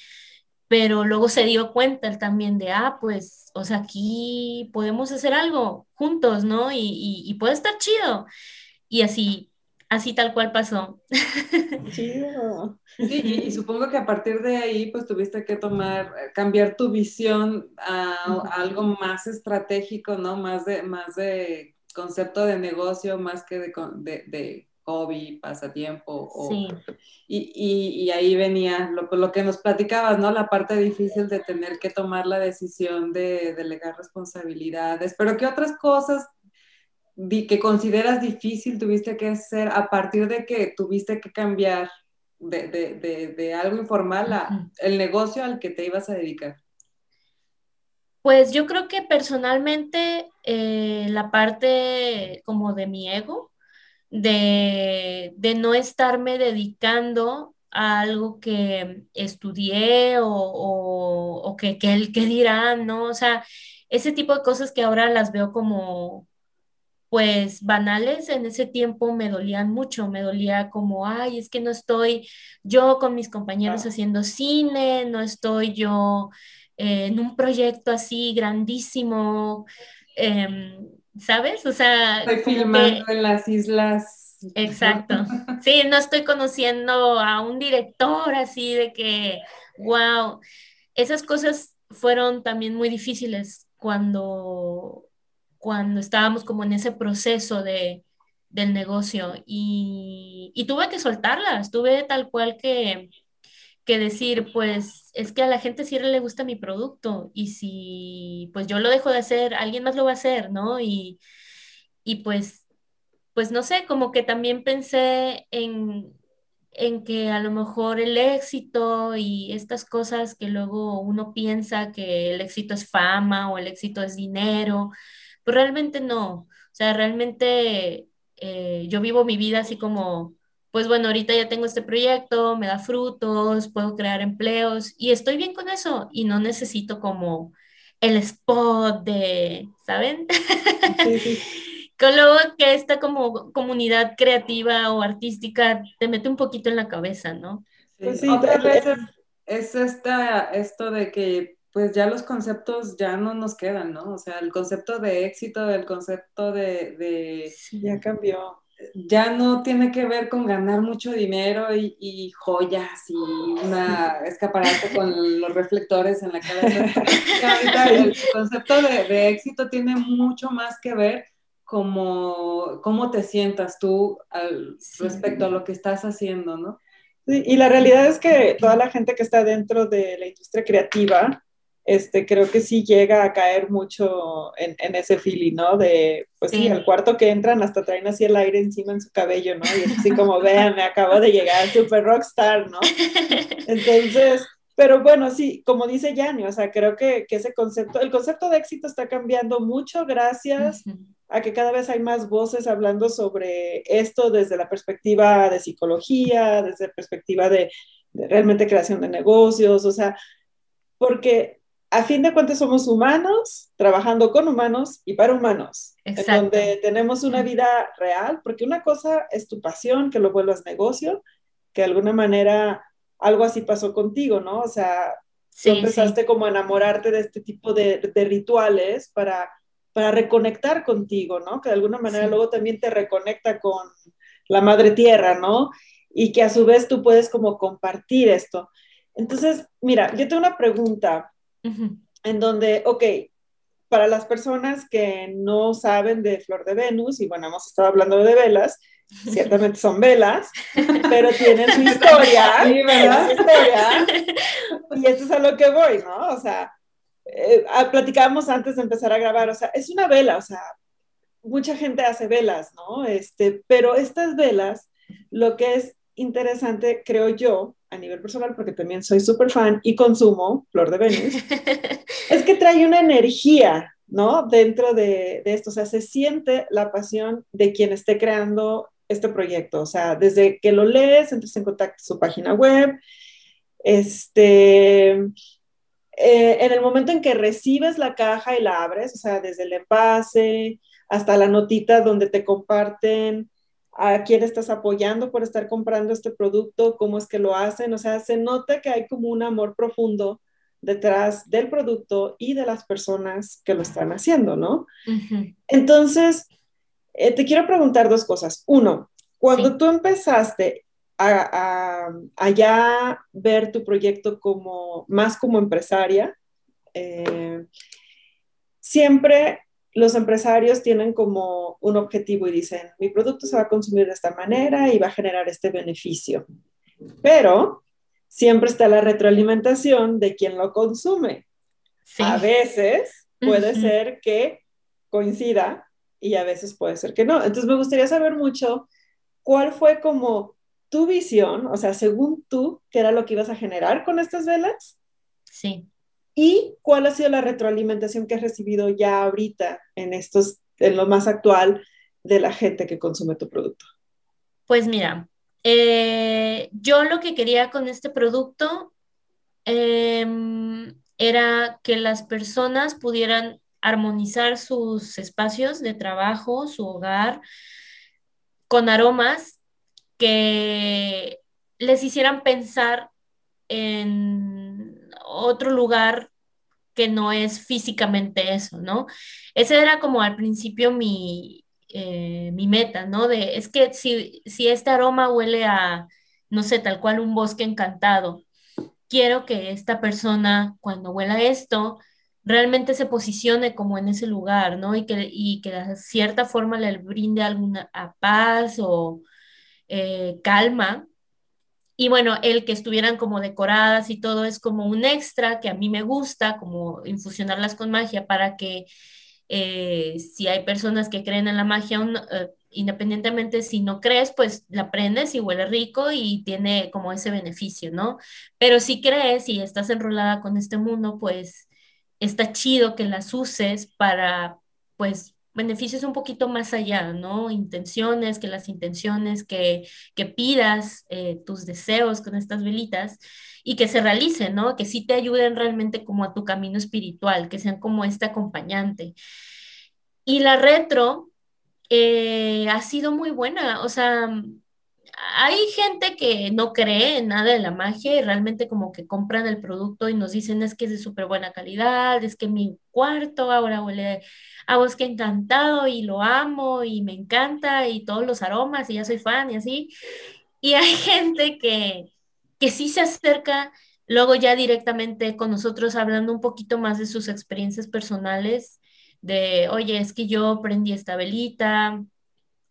pero luego se dio cuenta él también de, ah, pues, o sea, aquí podemos hacer algo juntos, ¿no? Y, y, y puede estar chido. Y así, así tal cual pasó. Chido. Sí, y, supongo que a partir de ahí, pues tuviste que tomar, eh, cambiar tu visión a, algo más estratégico, ¿no? Más de, más de concepto de negocio, más que de, de, hobby, pasatiempo. sí. y, y, ahí venía lo, lo, que nos platicabas, ¿no? La parte difícil de tener que tomar la decisión de delegar responsabilidades. Pero ¿qué otras cosas que consideras difícil tuviste que hacer a partir de que tuviste que cambiar de, algo informal a el negocio al que te ibas a dedicar? Pues yo creo que personalmente eh, la parte como de mi ego, de, no estarme dedicando a algo que estudié o, que, que, el, que dirán, ¿no? O sea, ese tipo de cosas que ahora las veo como, pues banales, en ese tiempo me dolían mucho, me dolía como, ay, es que no estoy yo con mis compañeros haciendo cine, no estoy yo eh, en un proyecto así grandísimo, em, ¿sabes? O sea... Estoy filmando en las islas. Exacto. Sí, no estoy conociendo a un director así de que, wow, esas cosas fueron también muy difíciles cuando cuando estábamos como en ese proceso de, del negocio y, tuve que soltarlas, tuve tal cual que, que decir, pues es que a la gente sí le gusta mi producto y si pues yo lo dejo de hacer, alguien más lo va a hacer, ¿no? Y, y pues, pues no sé, como que también pensé en, en que a lo mejor el éxito y estas cosas que luego uno piensa que el éxito es fama o el éxito es dinero, pues, realmente no. O sea, realmente eh, yo vivo mi vida así como, pues bueno, ahorita ya tengo este proyecto, me da frutos, puedo crear empleos y estoy bien con eso y no necesito como el spot de, ¿saben? Sí, Con luego que esta como comunidad creativa o artística te mete un poquito en la cabeza, ¿no? Pues sí, Otras veces es esta, esto de que pues ya los conceptos ya no nos quedan, ¿no? O sea, el concepto de éxito, el concepto de... ya cambió. Ya no tiene que ver con ganar mucho dinero y, joyas y una escaparate con los reflectores en la cabeza. el concepto de, éxito tiene mucho más que ver como cómo te sientas tú al, respecto a lo que estás haciendo, ¿no? y la realidad es que toda la gente que está dentro de la industria creativa este, creo que sí llega a caer mucho en, ese feeling, ¿no? De, pues sí. al cuarto que entran hasta traen así el aire encima en su cabello, ¿no? Y es así como, vean, me acabo de llegar, super rockstar, ¿no? Entonces, pero bueno, sí, como dice Yanni, o sea, creo que, que, ese concepto, el concepto de éxito está cambiando mucho gracias a que cada vez hay más voces hablando sobre esto desde la perspectiva de psicología, desde la perspectiva de, realmente creación de negocios, o sea, porque a fin de cuentas somos humanos, trabajando con humanos y para humanos, Exacto. en donde tenemos una vida real, porque una cosa es tu pasión, que lo vuelvas negocio, que de alguna manera algo así pasó contigo, ¿no? O sea, tú empezaste como a enamorarte de este tipo de, de, rituales para, para reconectar contigo, ¿no? Que de alguna manera luego también te reconecta con la madre tierra, ¿no? Y que a su vez tú puedes como compartir esto. Entonces, mira, yo tengo una pregunta en donde, ok, para las personas que no saben de Flor de Venus, y bueno, hemos estado hablando de velas, ciertamente son velas, pero tienen su historia, sí, ¿verdad? historia, y esto es a lo que voy, ¿no? O sea, eh, ah, platicábamos antes de empezar a grabar, o sea, es una vela, o sea, mucha gente hace velas, ¿no? Este, pero estas velas, lo que es interesante, creo yo, a nivel personal, porque también soy súper fan y consumo Flor de Venus, es que trae una energía, ¿no? Dentro de, de, esto, o sea, se siente la pasión de quien esté creando este proyecto, o sea, desde que lo lees, entras en contacto con su página web, este, eh, en el momento en que recibes la caja y la abres, o sea, desde el envase hasta la notita donde te comparten a quién estás apoyando por estar comprando este producto, cómo es que lo hacen, o sea, se nota que hay como un amor profundo detrás del producto y de las personas que lo están haciendo, ¿no? Entonces, eh, te quiero preguntar dos cosas. Uno, cuando tú empezaste a, a, ya ver tu proyecto como más como empresaria, eh, siempre los empresarios tienen como un objetivo y dicen, mi producto se va a consumir de esta manera y va a generar este beneficio. Pero siempre está la retroalimentación de quien lo consume. A veces puede ser que coincida y a veces puede ser que no. Entonces me gustaría saber mucho cuál fue como tu visión, o sea, según tú, qué era lo que ibas a generar con estas velas. Sí. Y cuál ha sido la retroalimentación que has recibido ya ahorita en estos, en lo más actual de la gente que consume tu producto. Pues mira, eh, yo lo que quería con este producto em, era que las personas pudieran armonizar sus espacios de trabajo, su hogar, con aromas que les hicieran pensar en otro lugar que no es físicamente eso, ¿no? Ese era como al principio mi, eh, mi meta, ¿no? De, es que si, si este aroma huele a, no sé, tal cual un bosque encantado, quiero que esta persona, cuando huela esto, realmente se posicione como en ese lugar, ¿no? Y que, y que de cierta forma le brinde alguna paz o eh, calma. Y bueno, el que estuvieran como decoradas y todo es como un extra que a mí me gusta, como infusionarlas con magia para que eh, si hay personas que creen en la magia, eh, independientemente si no crees, pues la prendes y huele rico y tiene como ese beneficio, ¿no? Pero si crees y estás enrolada con este mundo, pues está chido que las uses para, pues, beneficios un poquito más allá, ¿no? Intenciones, que las intenciones, que, que pidas eh, tus deseos con estas velitas y que se realicen, ¿no? Que sí te ayuden realmente como a tu camino espiritual, que sean como este acompañante. Y la retro eh, ha sido muy buena, o sea, hay gente que no cree en nada de la magia y realmente como que compran el producto y nos dicen es que es de súper buena calidad, es que mi cuarto ahora huele a bosque encantado y lo amo y me encanta y todos los aromas y ya soy fan y así. Y hay gente que, que sí se acerca luego ya directamente con nosotros hablando un poquito más de sus experiencias personales, de, oye, es que yo prendí esta velita,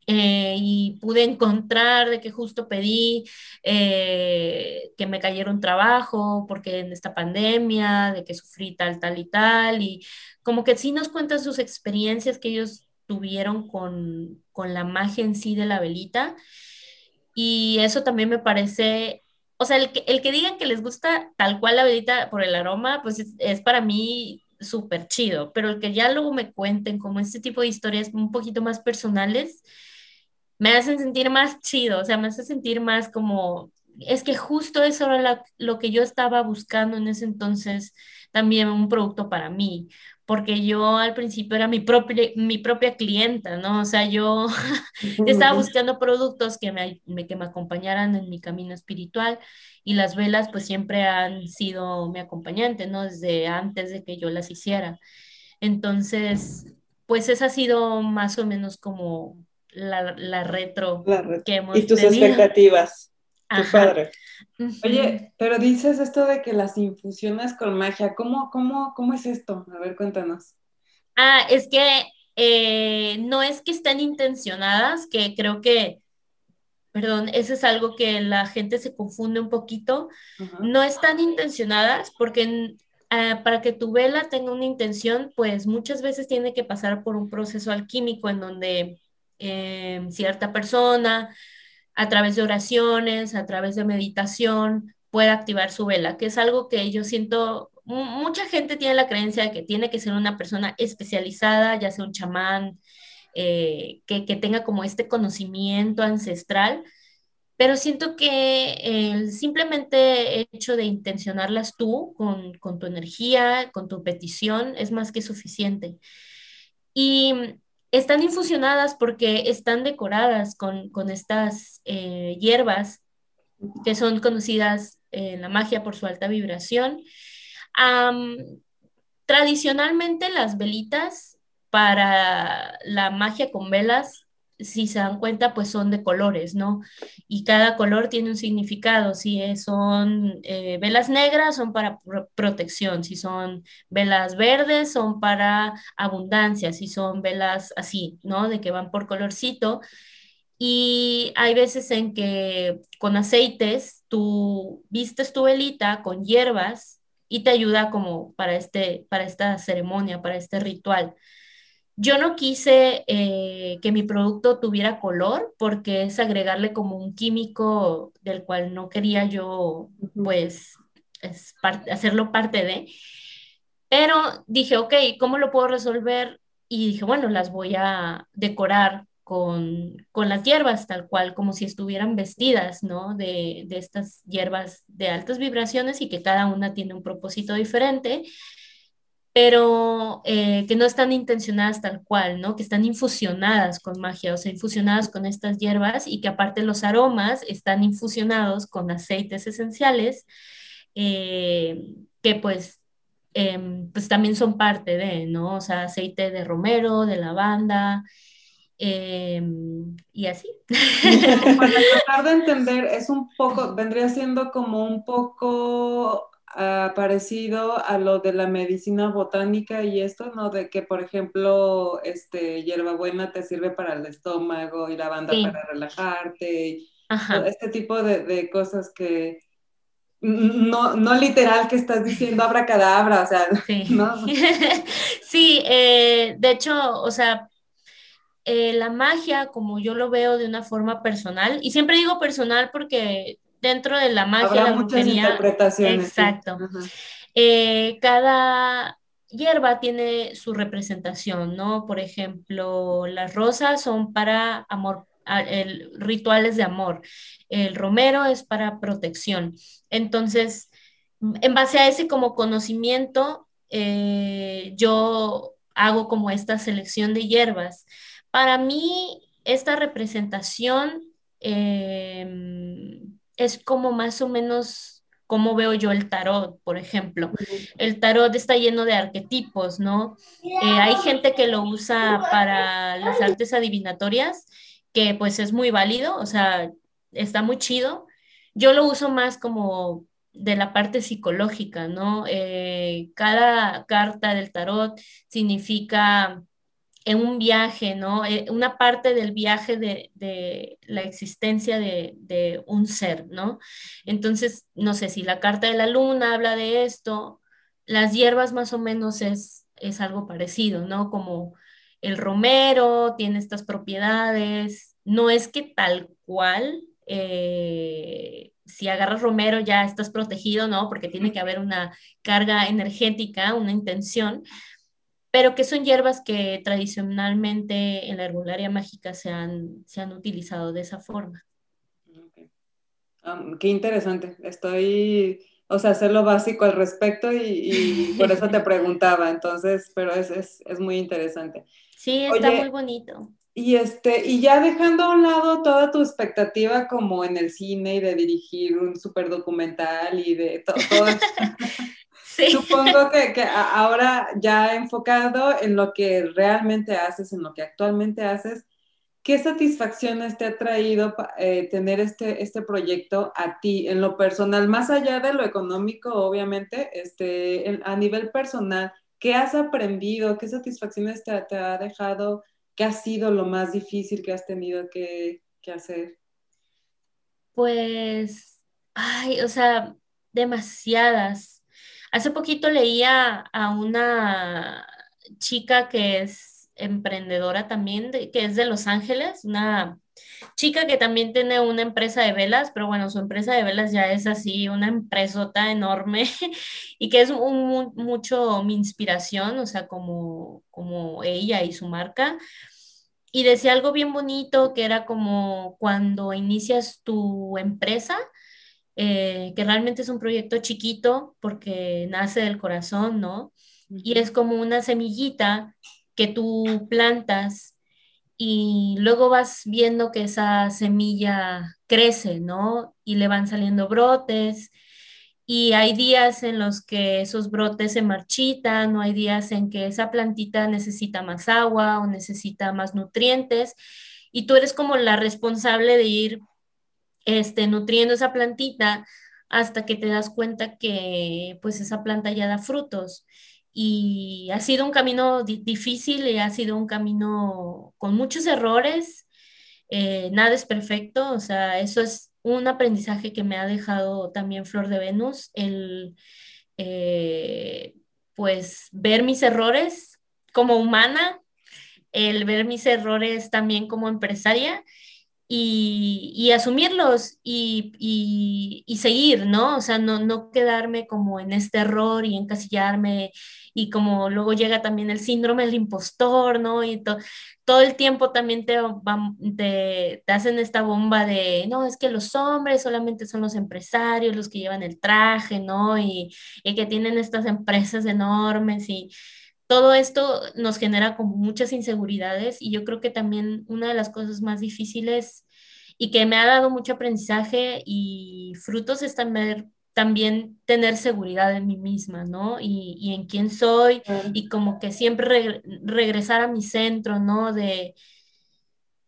eh, y pude encontrar de que justo pedí eh, que me cayera un trabajo porque en esta pandemia, de que sufrí tal, tal y tal, y como que sí nos cuentan sus experiencias que ellos tuvieron con, con la magia en sí de la velita. Y eso también me parece o sea, el que, el que digan que les gusta tal cual la velita por el aroma, pues es, para mí súper chido, pero el que ya luego me cuenten como este tipo de historias un poquito más personales, me hacen sentir más chido, o sea, me hace sentir más como, es que justo eso era lo que yo estaba buscando en ese entonces, también un producto para mí, porque yo al principio era mi propia, mi propia clienta, ¿no? O sea, yo estaba buscando productos que me, que me acompañaran en mi camino espiritual y las velas pues siempre han sido mi acompañante, ¿no? Desde antes de que yo las hiciera. Entonces, pues esa ha sido más o menos como la, la retro, que hemos Y tus expectativas. Tu padre. Oye, pero dices esto de que las infusiones con magia, ¿cómo, cómo, cómo es esto? A ver, cuéntanos. Ah, es que eh, no es que estén intencionadas, que creo que, perdón, eso es algo que la gente se confunde un poquito. No están intencionadas porque ah, para que tu vela tenga una intención, pues muchas veces tiene que pasar por un proceso alquímico en donde em, cierta persona a través de oraciones, a través de meditación, puede activar su vela, que es algo que yo siento, mucha gente tiene la creencia de que tiene que ser una persona especializada, ya sea un chamán, eh, que, tenga como este conocimiento ancestral, pero siento que el simplemente hecho de intencionarlas tú con, con tu energía, con tu petición, es más que suficiente. Y están infusionadas porque están decoradas con, estas eh, hierbas que son conocidas en la magia por su alta vibración. tradicionalmente las velitas para la magia con velas si se dan cuenta, pues son de colores, ¿no? Y cada color tiene un significado. Si son eh, velas negras, son para protección. Si son velas verdes, son para abundancia. Si son velas así, ¿no? De que van por colorcito. Y hay veces en que con aceites tú vistes tu velita con hierbas y te ayuda como para, este, para esta ceremonia, para este ritual. Yo no quise eh, que mi producto tuviera color porque es agregarle como un químico del cual no quería yo, pues, hacerlo parte de. Pero dije, ok, ¿cómo lo puedo resolver? Y dije, bueno, las voy a decorar con, las hierbas, tal cual, como si estuvieran vestidas, ¿no? De, de estas hierbas de altas vibraciones y que cada una tiene un propósito diferente pero eh, que no están intencionadas tal cual, ¿no? Que están infusionadas con magia, o sea, infusionadas con estas hierbas y que aparte los aromas están infusionados con aceites esenciales eh, que pues, em, pues también son parte de, ¿no? O sea, aceite de romero, de lavanda, em, y así. Para tratar de entender, es un poco, vendría siendo como un poco parecido a lo de la medicina botánica y esto, ¿no? De que, por ejemplo, este, hierbabuena te sirve para el estómago y lavanda para relajarte, y este tipo de, cosas que no, no literal que estás diciendo abracadabra, o sea, sí, sí eh, de hecho, o sea, eh, la magia, como yo lo veo de una forma personal, y siempre digo personal porque dentro de la magia, la muchas interpretaciones. Exacto. Eh, cada hierba tiene su representación, ¿no? Por ejemplo, las rosas son para amor, el, rituales de amor. El romero es para protección. Entonces, en base a ese como conocimiento, eh, yo hago como esta selección de hierbas. Para mí, esta representación eh, es como más o menos como veo yo el tarot, por ejemplo. El tarot está lleno de arquetipos, ¿no? Eh, hay gente que lo usa para las artes adivinatorias, que pues es muy válido, o sea, está muy chido. Yo lo uso más como de la parte psicológica, ¿no? Eh, cada carta del tarot significa en un viaje, ¿no? Eh, una parte del viaje de, la existencia de, un ser, ¿no? Entonces, no sé si la carta de la luna habla de esto, las hierbas más o menos es, es algo parecido, ¿no? Como el romero tiene estas propiedades, no es que tal cual eh, si agarras romero ya estás protegido, ¿no? Porque tiene que haber una carga energética, una intención, pero que son hierbas que tradicionalmente en la herbolaria mágica se han, se han utilizado de esa forma. qué interesante. Estoy, o sea, hacer lo básico al respecto y, por eso te preguntaba, entonces, pero es, es, es muy interesante. Sí, está muy bonito. Y, este, y ya dejando a un lado toda tu expectativa como en el cine y de dirigir un super documental y de todo, supongo que, que, ahora ya enfocado en lo que realmente haces, en lo que actualmente haces, ¿qué satisfacciones te ha traído eh, tener este, este proyecto a ti en lo personal, más allá de lo económico, obviamente, este, a nivel personal? ¿Qué has aprendido? ¿Qué satisfacciones te, te ha dejado? ¿Qué ha sido lo más difícil que has tenido que, hacer? Pues, ay, o sea, demasiadas. Hace poquito leía a una chica que es emprendedora también, que es de Los Ángeles, una chica que también tiene una empresa de velas, pero bueno, su empresa de velas ya es así, una empresota enorme y que es mucho mi inspiración, o sea, como, como ella y su marca. Y decía algo bien bonito que era como cuando inicias tu empresa, eh, que realmente es un proyecto chiquito porque nace del corazón, ¿no? Y es como una semillita que tú plantas y luego vas viendo que esa semilla crece, ¿no? Y le van saliendo brotes y hay días en los que esos brotes se marchitan, o hay días en que esa plantita necesita más agua o necesita más nutrientes y tú eres como la responsable de ir este, nutriendo esa plantita hasta que te das cuenta que pues esa planta ya da frutos y ha sido un camino difícil y ha sido un camino con muchos errores. Eh, nada es perfecto, o sea, eso es un aprendizaje que me ha dejado también Flor de Venus, el eh, pues ver mis errores como humana, el ver mis errores también como empresaria y, asumirlos y, y, seguir, ¿no? O sea, no, no quedarme como en este error y encasillarme y como luego llega también el síndrome del impostor, ¿no? Y todo el tiempo también te, te, te, hacen esta bomba de, no, es que los hombres solamente son los empresarios, los que llevan el traje, ¿no? Y, y que tienen estas empresas enormes y todo esto nos genera como muchas inseguridades y yo creo que también una de las cosas más difíciles y que me ha dado mucho aprendizaje y frutos es también también tener seguridad en mí misma, ¿no? Y, en quién soy y como que siempre regresar a mi centro, ¿no? De,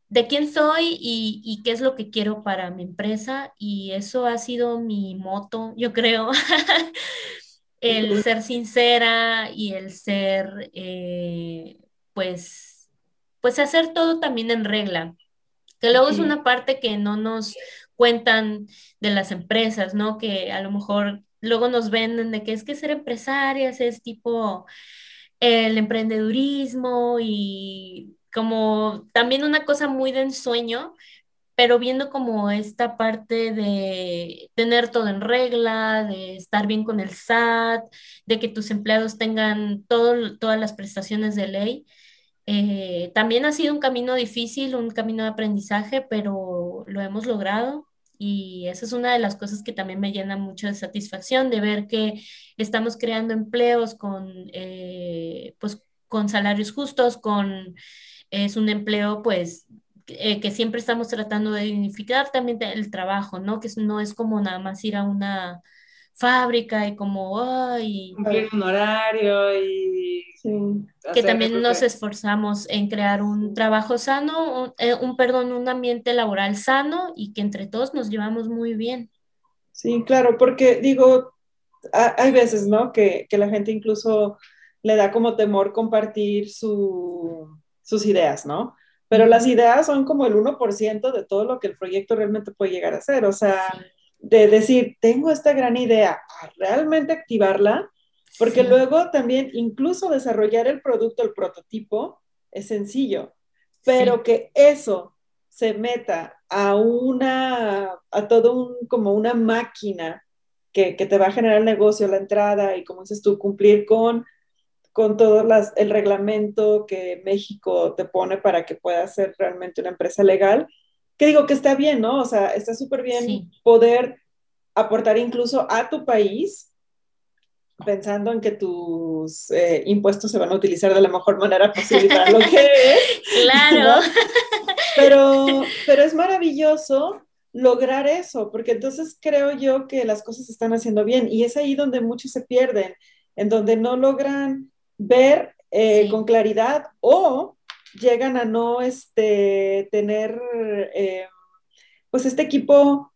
de quién soy y, qué es lo que quiero para mi empresa. Y eso ha sido mi moto, yo creo. el ser sincera y el ser, eh, pues, pues hacer todo también en regla. Que luego es una parte que no nos cuentan de las empresas, ¿no? Que a lo mejor luego nos venden de que es que ser empresarias es tipo el emprendedurismo y como también una cosa muy de ensueño, pero viendo como esta parte de tener todo en regla, de estar bien con el SAT, de que tus empleados tengan todas las prestaciones de ley. Eh, también ha sido un camino difícil, un camino de aprendizaje, pero lo hemos logrado y esa es una de las cosas que también me llena mucho de satisfacción, de ver que estamos creando empleos con, eh, pues, con salarios justos, con, es un empleo pues eh, que siempre estamos tratando de dignificar también el trabajo, ¿no? Que no es como nada más ir a una fábrica y como, ay, cumplir un horario y que también nos esforzamos en crear un trabajo sano, eh, un, perdón, un ambiente laboral sano y que entre todos nos llevamos muy bien. Sí, claro, porque digo, hay veces, ¿no? Que, que la gente incluso le da como temor compartir su, sus ideas, ¿no? Pero las ideas son como el 1% de todo lo que el proyecto realmente puede llegar a ser. O sea, de decir, tengo esta gran idea, a realmente activarla, porque luego también incluso desarrollar el producto, el prototipo, es sencillo, pero que eso se meta a una, a todo un, como una máquina que, que, te va a generar el negocio, la entrada y como dices tú, cumplir con, con todo las, el reglamento que México te pone para que pueda ser realmente una empresa legal, que digo que está bien, ¿no? O sea, está súper bien poder aportar incluso a tu país pensando en que tus eh, impuestos se van a utilizar de la mejor manera posible para lo que es. Claro. Pero, pero es maravilloso lograr eso, porque entonces creo yo que las cosas se están haciendo bien y es ahí donde muchos se pierden, en donde no logran ver eh, con claridad o llegan a no este, tener eh, pues este equipo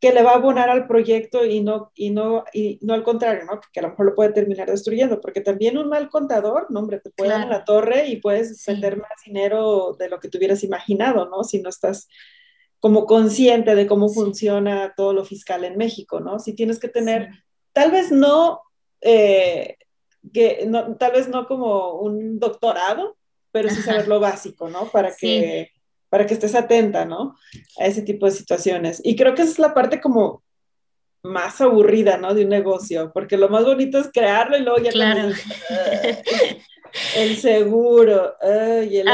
que le va a abonar al proyecto y no, y no, y no al contrario, ¿no? Que a lo mejor lo puede terminar destruyendo, porque también un mal contador, no, hombre, te puede dar en la torre y puedes vender más dinero de lo que tuvieras imaginado, ¿no? Si no estás como consciente de cómo funciona todo lo fiscal en México, ¿no? Si tienes que tener, tal vez no, eh, que no, tal vez no como un doctorado, pero sí saber lo básico, ¿no? Para que para que estés atenta, ¿no? A ese tipo de situaciones. Y creo que esa es la parte como más aburrida, ¿no? De un negocio, porque lo más bonito es crearlo y luego ya claro. el seguro y, el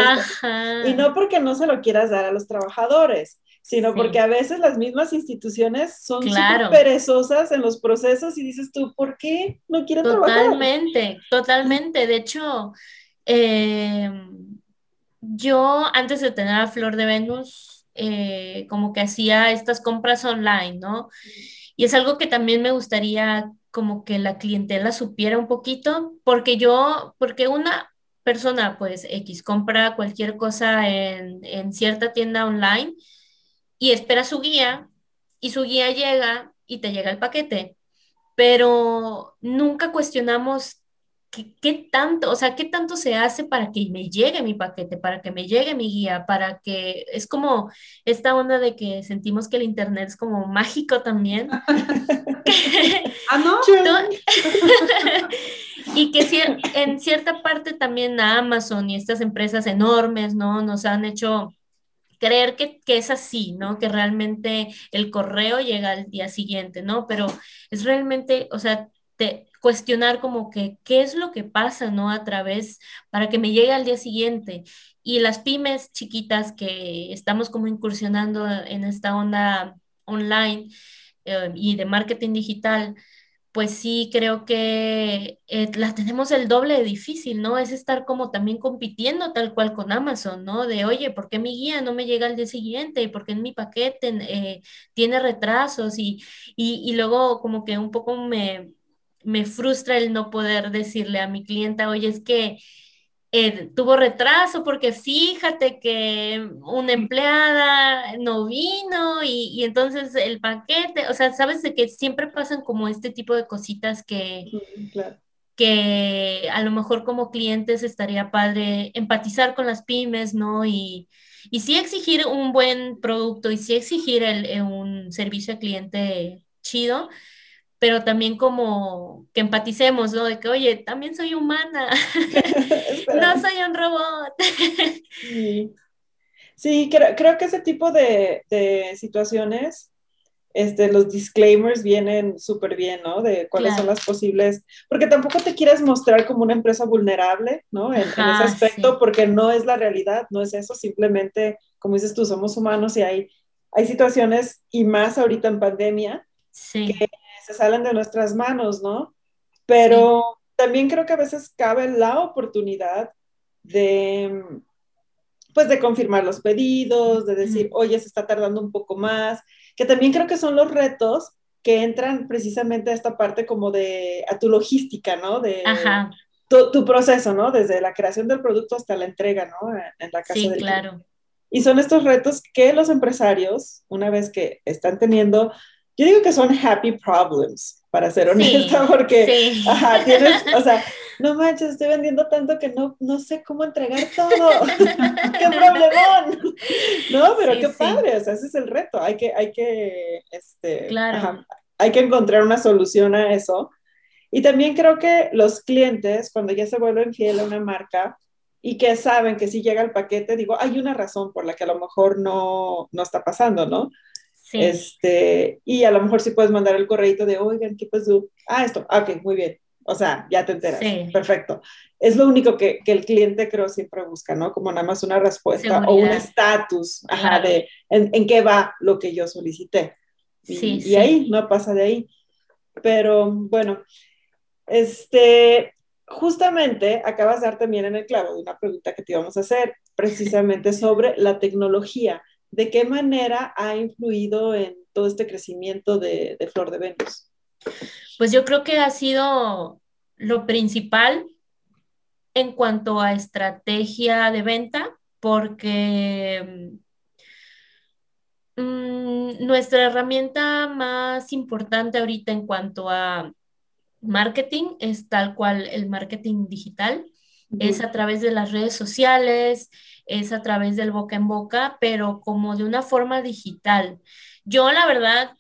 y no porque no se lo quieras dar a los trabajadores, sino porque a veces las mismas instituciones son claro. perezosas en los procesos y dices tú, ¿por qué no quieren trabajar? Totalmente, totalmente. De hecho, eh, yo antes de tener a Flor de Venus, eh, como que hacía estas compras online, ¿no? Y es algo que también me gustaría como que la clientela supiera un poquito, porque yo, porque una persona, pues X, compra cualquier cosa en, en cierta tienda online y espera su guía y su guía llega y te llega el paquete, pero nunca cuestionamos ¿qué, tanto, o sea, qué tanto se hace para que me llegue mi paquete, para que me llegue mi guía, para que es como esta onda de que sentimos que el internet es como mágico también. ah, no. y que en cierta parte también Amazon y estas empresas enormes, ¿no? Nos han hecho creer que, que, es así, ¿no? Que realmente el correo llega al día siguiente, ¿no? Pero es realmente, o sea, cuestionar como que qué es lo que pasa, ¿no? A través, para que me llegue al día siguiente. Y las pymes chiquitas que estamos como incursionando en esta onda online eh, y de marketing digital, pues sí creo que eh, tenemos el doble de difícil, ¿no? Es estar como también compitiendo tal cual con Amazon, ¿no? De, oye, ¿por qué mi guía no me llega al día siguiente? ¿Y por qué en mi paquete eh, tiene retrasos? Y, y, y, luego como que un poco me, me frustra el no poder decirle a mi clienta, oye, es que eh, tuvo retraso porque fíjate que una empleada no vino y, entonces el paquete, o sea, sabes de que siempre pasan como este tipo de cositas que, que a lo mejor como clientes estaría padre empatizar con las pymes, ¿no? Y, y sí exigir un buen producto y sí exigir el, un servicio al cliente chido, pero también como que empaticemos, ¿no? De que, oye, también soy humana, no soy un robot. sí, creo, que ese tipo de, situaciones, este, los disclaimers vienen súper bien, ¿no? De cuáles son las posibles, porque tampoco te quieres mostrar como una empresa vulnerable, ¿no? En, ese aspecto, porque no es la realidad, no es eso, simplemente, como dices tú, somos humanos y hay, hay situaciones, y más ahorita en pandemia, sí se salen de nuestras manos, ¿no? Pero también creo que a veces cabe la oportunidad de, pues, de confirmar los pedidos, de decir, oye, se está tardando un poco más, que también creo que son los retos que entran precisamente a esta parte como de, a tu logística, ¿no? De, Tu, proceso, ¿no? Desde la creación del producto hasta la entrega, ¿no? En la casa sí, claro. Y son estos retos que los empresarios, una vez que están teniendo yo digo que son happy problems, para ser honesta, porque, ajá, tienes, o sea, no manches, estoy vendiendo tanto que no, no sé cómo entregar todo. ¡Qué problemón! No, pero qué padre, o sea, ese es el reto. Hay que, hay que, este, claro. hay que encontrar una solución a eso. Y también creo que los clientes, cuando ya se vuelven fiel a una marca, y que saben que si llega el paquete, digo, hay una razón por la que a lo mejor no, no está pasando, ¿no? Sí. Este, y a lo mejor sí puedes mandar el correito de, oigan, ¿qué pasó? Ah, esto, ah, ok, muy bien. O sea, ya te enteras. Sí. Perfecto. Es lo único que, que, el cliente creo siempre busca, ¿no? Como nada más una respuesta o un estatus de en, en, qué va lo que yo solicité. Y, sí, y ahí, no pasa de ahí. Pero bueno, este, justamente acabas de dar también en el clavo de una pregunta que te íbamos a hacer, precisamente sobre la tecnología. ¿De qué manera ha influido en todo este crecimiento de, Flor de Venus? Pues yo creo que ha sido lo principal en cuanto a estrategia de venta, porque mm, nuestra herramienta más importante ahorita en cuanto a marketing es tal cual el marketing digital. Es a través de las redes sociales, es a través del boca en boca, pero como de una forma digital. Yo, la verdad,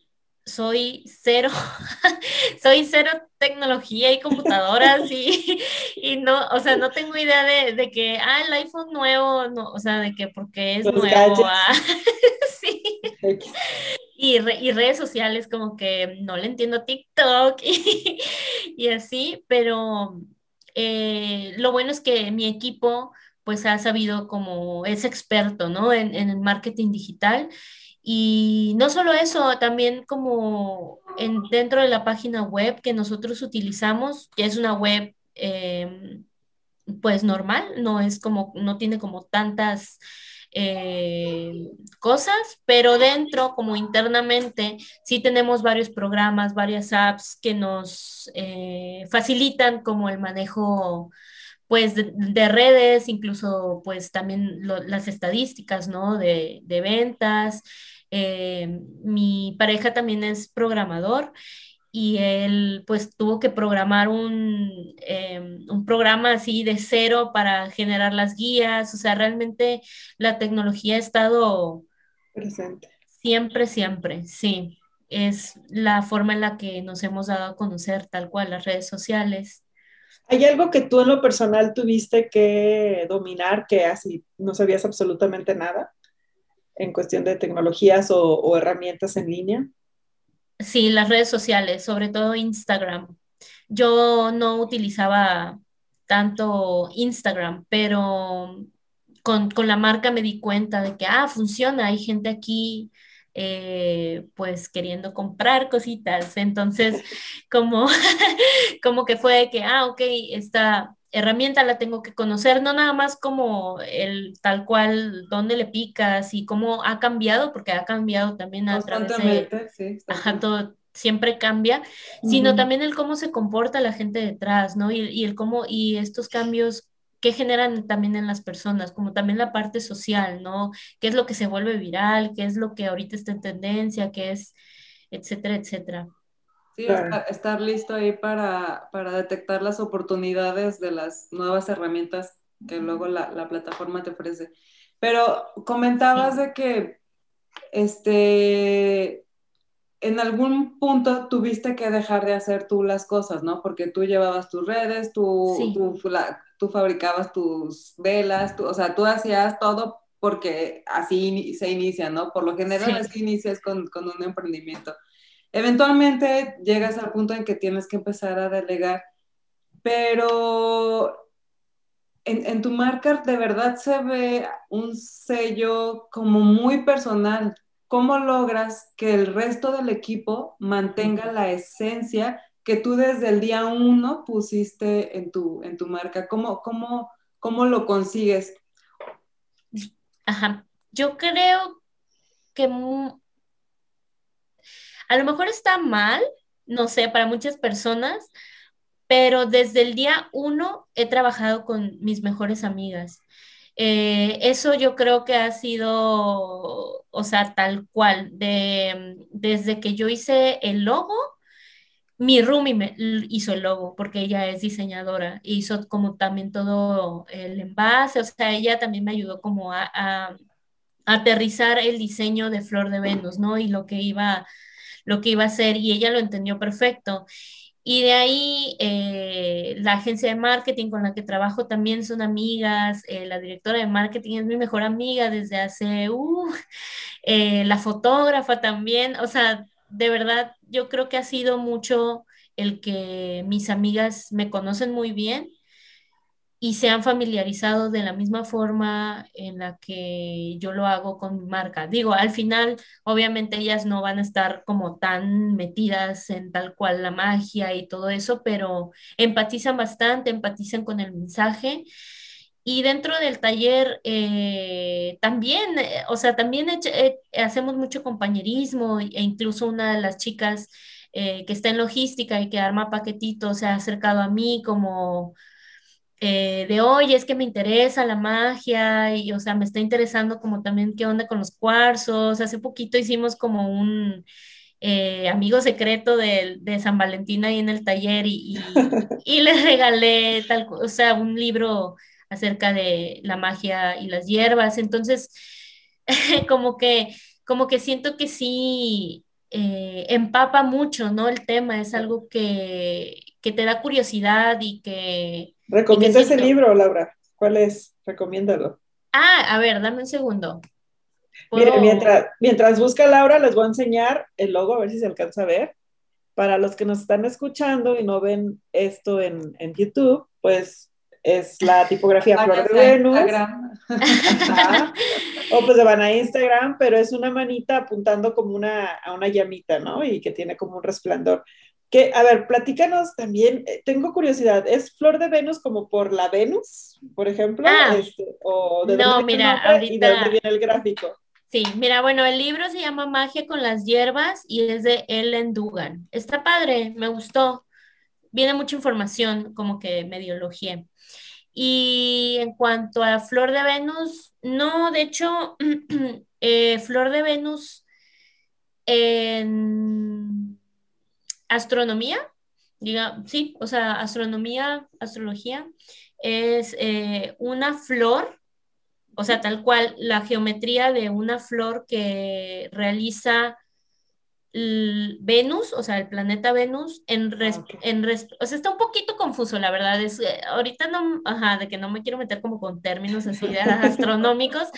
soy cero, soy cero tecnología y computadoras y, y, no, o sea, no tengo idea de, de, que, ah, el iPhone nuevo, no, o sea, de que porque es nuevo, ah, sí. Y, y, redes sociales como que no le entiendo TikTok y, y así, pero eh, lo bueno es que mi equipo pues ha sabido como es experto, ¿no? En, el marketing digital y no solo eso, también como en, dentro de la página web que nosotros utilizamos, que es una web em, pues normal, no es como, no tiene como tantas eh, cosas, pero dentro, como internamente, sí tenemos varios programas, varias apps que nos eh, facilitan como el manejo pues de, redes, incluso pues también las estadísticas, ¿no? De, de ventas. Eh, mi pareja también es programador y él pues tuvo que programar un, em, un, programa así de cero para generar las guías. O sea, realmente la tecnología ha estado presente. Siempre, siempre, sí. Es la forma en la que nos hemos dado a conocer tal cual las redes sociales. ¿Hay algo que tú en lo personal tuviste que dominar que así no sabías absolutamente nada? en cuestión de tecnologías o, herramientas en línea? Sí, las redes sociales, sobre todo Instagram. Yo no utilizaba tanto Instagram, pero con, la marca me di cuenta de que, ah, funciona, hay gente aquí eh, pues queriendo comprar cositas. Entonces, como, como que fue que, ah, ok, está herramienta la tengo que conocer, no nada más como el tal cual dónde le picas y cómo ha cambiado, porque ha cambiado también a través de... Sí, ajá, todo siempre cambia, sino también el cómo se comporta la gente detrás, ¿no? Y, y, el cómo, y estos cambios que generan también en las personas, como también la parte social, ¿no? ¿Qué es lo que se vuelve viral? ¿Qué es lo que ahorita está en tendencia? ¿Qué es? etcétera, etcétera. Sí, estar, listo ahí para, detectar las oportunidades de las nuevas herramientas que luego la, plataforma te ofrece. Pero comentabas de que este, en algún punto tuviste que dejar de hacer tú las cosas, ¿no? Porque tú llevabas tus redes, tú, tú, fabricabas tus velas, tú, o sea, tú hacías todo porque así se inicia, ¿no? Por lo general así inicias con, con un emprendimiento. Eventualmente llegas al punto en que tienes que empezar a delegar, pero en, tu marca de verdad se ve un sello como muy personal. ¿Cómo logras que el resto del equipo mantenga la esencia que tú desde el día uno pusiste en tu, en tu marca? ¿Cómo, cómo, cómo lo consigues? Ajá. Yo creo que a lo mejor está mal, no sé, para muchas personas, pero desde el día uno he trabajado con mis mejores amigas. Eh, eso yo creo que ha sido, o sea, tal cual, de, desde que yo hice el logo, mi roomie me hizo el logo porque ella es diseñadora, hizo como también todo el envase, o sea, ella también me ayudó como a, a aterrizar el diseño de Flor de Venus, ¿no? Y lo que iba lo que iba a hacer y ella lo entendió perfecto. Y de ahí eh, la agencia de marketing con la que trabajo también son amigas, eh, la directora de marketing es mi mejor amiga desde hace, uh, eh, la fotógrafa también, o sea, de verdad yo creo que ha sido mucho el que mis amigas me conocen muy bien y se han familiarizado de la misma forma en la que yo lo hago con mi marca. Digo, al final, obviamente ellas no van a estar como tan metidas en tal cual la magia y todo eso, pero empatizan bastante, empatizan con el mensaje. Y dentro del taller eh, también, eh, o sea, también hacemos mucho compañerismo e incluso una de las chicas eh, que está en logística y que arma paquetitos se ha acercado a mí como eh, de, oye, es que me interesa la magia y, o sea, me está interesando como también qué onda con los cuarzos. Hace poquito hicimos como un eh, amigo secreto de, San Valentín ahí en el taller y, y, le regalé tal, o sea, un libro acerca de la magia y las hierbas. Entonces, como que, como que siento que sí eh, empapa mucho, ¿no? El tema es algo que, que te da curiosidad y que Recomienda ese libro, Laura. ¿Cuál es? Recomiéndalo. Ah, a ver, dame un segundo. Mire, mientras, mientras busca Laura, les voy a enseñar el logo, a ver si se alcanza a ver. Para los que nos están escuchando y no ven esto en, YouTube, pues es la tipografía Flor de Venus. o pues se van a Instagram, pero es una manita apuntando como una, a una llamita, ¿no? Y que tiene como un resplandor. Que, a ver, platícanos también, eh, tengo curiosidad, ¿es Flor de Venus como por la Venus, por ejemplo? Ah, este, o de no, mira, ahorita... ¿Y de dónde viene el gráfico? Sí, mira, bueno, el libro se llama Magia con las hierbas y es de Ellen Dugan. Está padre, me gustó. Viene mucha información, como que medio elogié. Y en cuanto a Flor de Venus, no, de hecho, eh, Flor de Venus en astronomía, diga, sí, o sea, astronomía, astrología, es eh, una flor, o sea, tal cual la geometría de una flor que realiza Venus, o sea, el planeta Venus, en, ah, en o sea, está un poquito confuso, la verdad, es, eh, ahorita no, ajá, de que no me quiero meter como con términos así de astronómicos,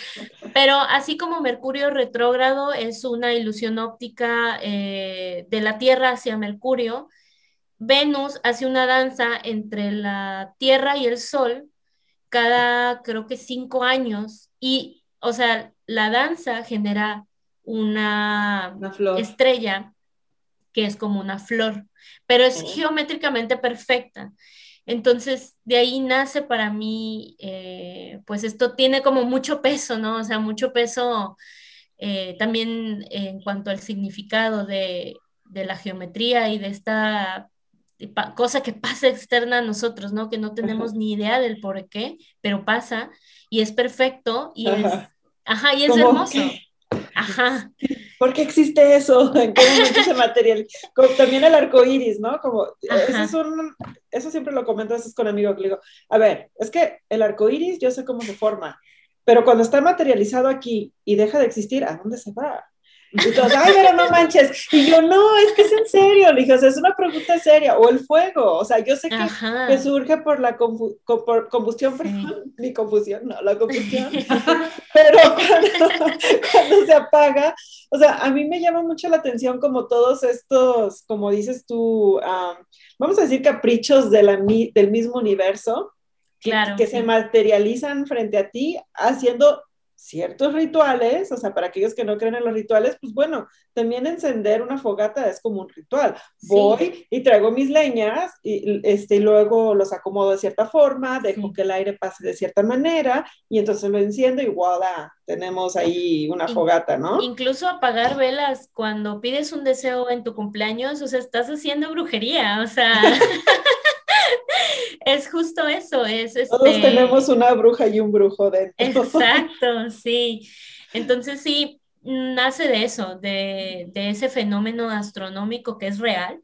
pero así como Mercurio retrógrado es una ilusión óptica eh, de la Tierra hacia Mercurio, Venus hace una danza entre la Tierra y el Sol cada, creo que cinco años, y, o sea, la danza genera una, estrella que es como una flor, pero es geométricamente perfecta. Entonces, de ahí nace para mí, eh, pues esto tiene como mucho peso, ¿no? O sea, mucho peso eh, también en cuanto al significado de, de, la geometría y de esta cosa que pasa externa a nosotros, ¿no? Que no tenemos ni idea del por qué, pero pasa y es perfecto y es, ajá, y es hermoso. Ajá. ¿Por qué existe eso? ¿En qué momento se materializa? también el arco iris, ¿no? Como, eso, es un, eso siempre lo comento a veces con amigos que le digo, a ver, es que el arco iris yo sé cómo se forma, pero cuando está materializado aquí y deja de existir, ¿a dónde se va? Y todos, ay, pero no manches. Y yo, no, es que es en serio. Le dije, o sea, es una pregunta seria. O el fuego. O sea, yo sé que, surge por la combustión, mi confusión, no, la combustión. pero cuando, se apaga, o sea, a mí me llama mucho la atención como todos estos, como dices tú, vamos a decir caprichos de la, del mismo universo. Que, que se materializan frente a ti haciendo ciertos rituales, o sea, para aquellos que no creen en los rituales, pues bueno, también encender una fogata es como un ritual. Voy y traigo mis leñas y este, luego los acomodo de cierta forma, dejo que el aire pase de cierta manera y entonces lo enciendo y ¡guada! Tenemos ahí una fogata, ¿no? Incluso apagar velas cuando pides un deseo en tu cumpleaños, o sea, estás haciendo brujería, o sea... es justo eso, es Todos este tenemos una bruja y un brujo dentro. Exacto, sí. Entonces sí, nace de eso, de, ese fenómeno astronómico que es real,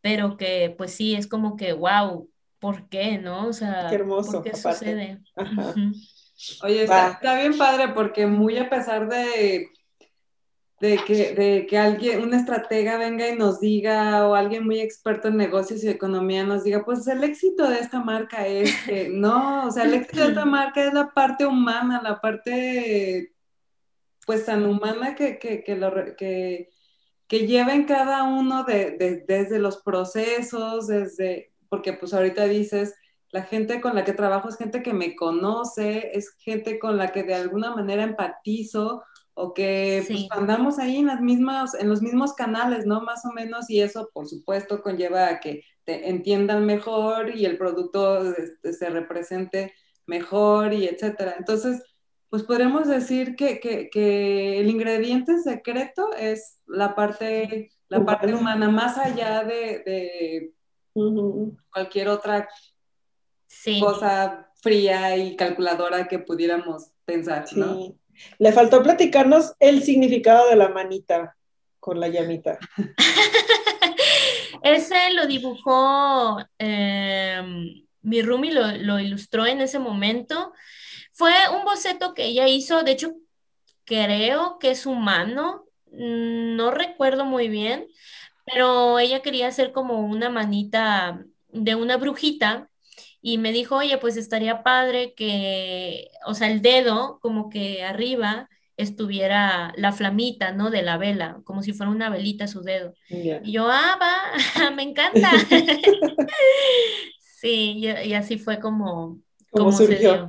pero que pues sí, es como que, wow, ¿por qué, no? O sea, qué hermoso, ¿por qué sucede? Oye, está, bien padre porque muy a pesar de de que, de que alguien, un estratega venga y nos diga, o alguien muy experto en negocios y economía nos diga, pues el éxito de esta marca es que, no, o sea, el éxito de esta marca es la parte humana, la parte, pues tan humana que, que, que, lo, que, que lleven cada uno de, desde los procesos, desde, porque pues ahorita dices, la gente con la que trabajo es gente que me conoce, es gente con la que de alguna manera empatizo o que pues, andamos ahí en las mismas, en los mismos canales, ¿no? Más o menos, y eso por supuesto conlleva a que te entiendan mejor y el producto este, se represente mejor y etcétera. Entonces, pues podemos decir que, que, el ingrediente secreto es la parte, la parte humana, más allá de, cualquier otra cosa fría y calculadora que pudiéramos pensar, ¿no? Le faltó platicarnos el significado de la manita con la llamita. Ese lo dibujó em, mi Rumi, lo, lo, ilustró en ese momento. Fue un boceto que ella hizo, de hecho, creo que es humano, no recuerdo muy bien, pero ella quería hacer como una manita de una brujita y me dijo, oye, pues estaría padre que, o sea, el dedo como que arriba estuviera la flamita, ¿no? De la vela, como si fuera una velita su dedo. Y yo, ah, va, me encanta. sí, y, así fue como, como se dio.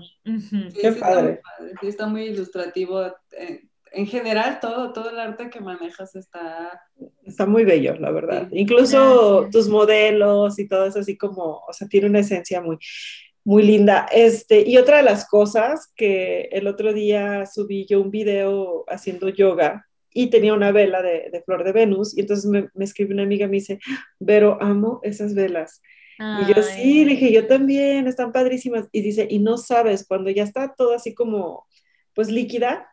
Qué padre. Sí, está muy ilustrativo. Eh, en general todo, todo el arte que manejas está... Está muy bello, la verdad. Incluso tus modelos y todo eso así como, o sea, tiene una esencia muy, muy linda. Este, y otra de las cosas que el otro día subí yo un video haciendo yoga y tenía una vela de, flor de Venus y entonces me, me escribe una amiga me dice, pero amo esas velas. Y yo sí, le dije, yo también, están padrísimas. Y dice, y no sabes, cuando ya está todo así como, pues líquida,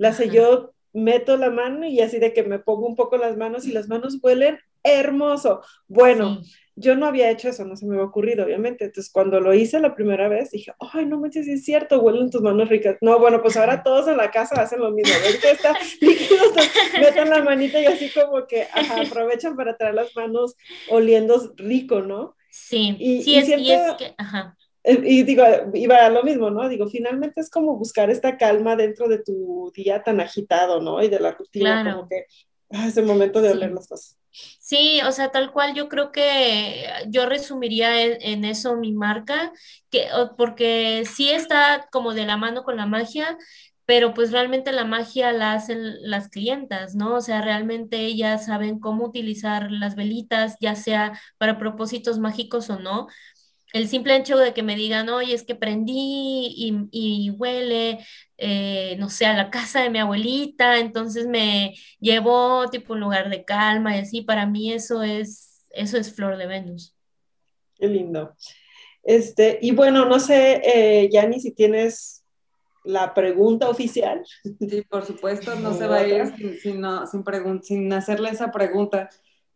la yo meto la mano y así de que me pongo un poco las manos y las manos huelen hermoso. Bueno, yo no había hecho eso, no se me había ocurrido, obviamente. Entonces, cuando lo hice la primera vez, dije, ay, no manches, es cierto, huelen tus manos ricas. No, bueno, pues ahora todos en la casa hacen lo mismo. Que está líquido, metan la manita y así como que aprovechan para traer las manos oliendo rico, ¿no? Sí, y, sí, es, y es que, ajá. Eh, y digo, iba a lo mismo, ¿no? Digo, finalmente es como buscar esta calma dentro de tu día tan agitado, ¿no? Y de la rutina, como que ah, es el momento de oler las cosas. Sí, o sea, tal cual yo creo que yo resumiría en, eso mi marca, que, porque sí está como de la mano con la magia, pero pues realmente la magia la hacen las clientas, ¿no? O sea, realmente ellas saben cómo utilizar las velitas, ya sea para propósitos mágicos o no, el simple hecho de que me digan, oye, es que prendí y, huele, eh, no sé, a la casa de mi abuelita, entonces me llevó tipo un lugar de calma y así, para mí eso es, eso es Flor de Venus. Qué lindo. Este, y bueno, no sé, eh, Yani, si tienes la pregunta oficial. Sí, por supuesto, no se va a ir sin, sin, sin hacerle esa pregunta.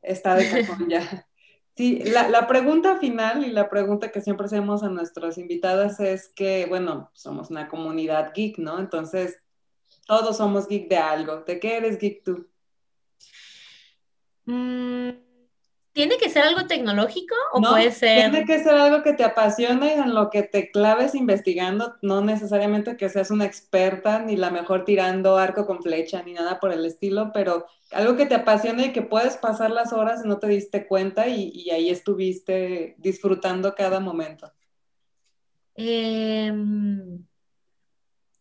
Está de cajón ya. Sí, la, pregunta final y la pregunta que siempre hacemos a nuestros invitados es que, bueno, somos una comunidad geek, ¿no? Entonces, todos somos geek de algo. ¿De qué eres geek tú? Mm, ¿Tiene que ser algo tecnológico o puede ser...? Tiene que ser algo que te apasione y en lo que te claves investigando, no necesariamente que seas una experta ni la mejor tirando arco con flecha ni nada por el estilo, pero algo que te apasione y que puedes pasar las horas y no te diste cuenta y, ahí estuviste disfrutando cada momento. Em,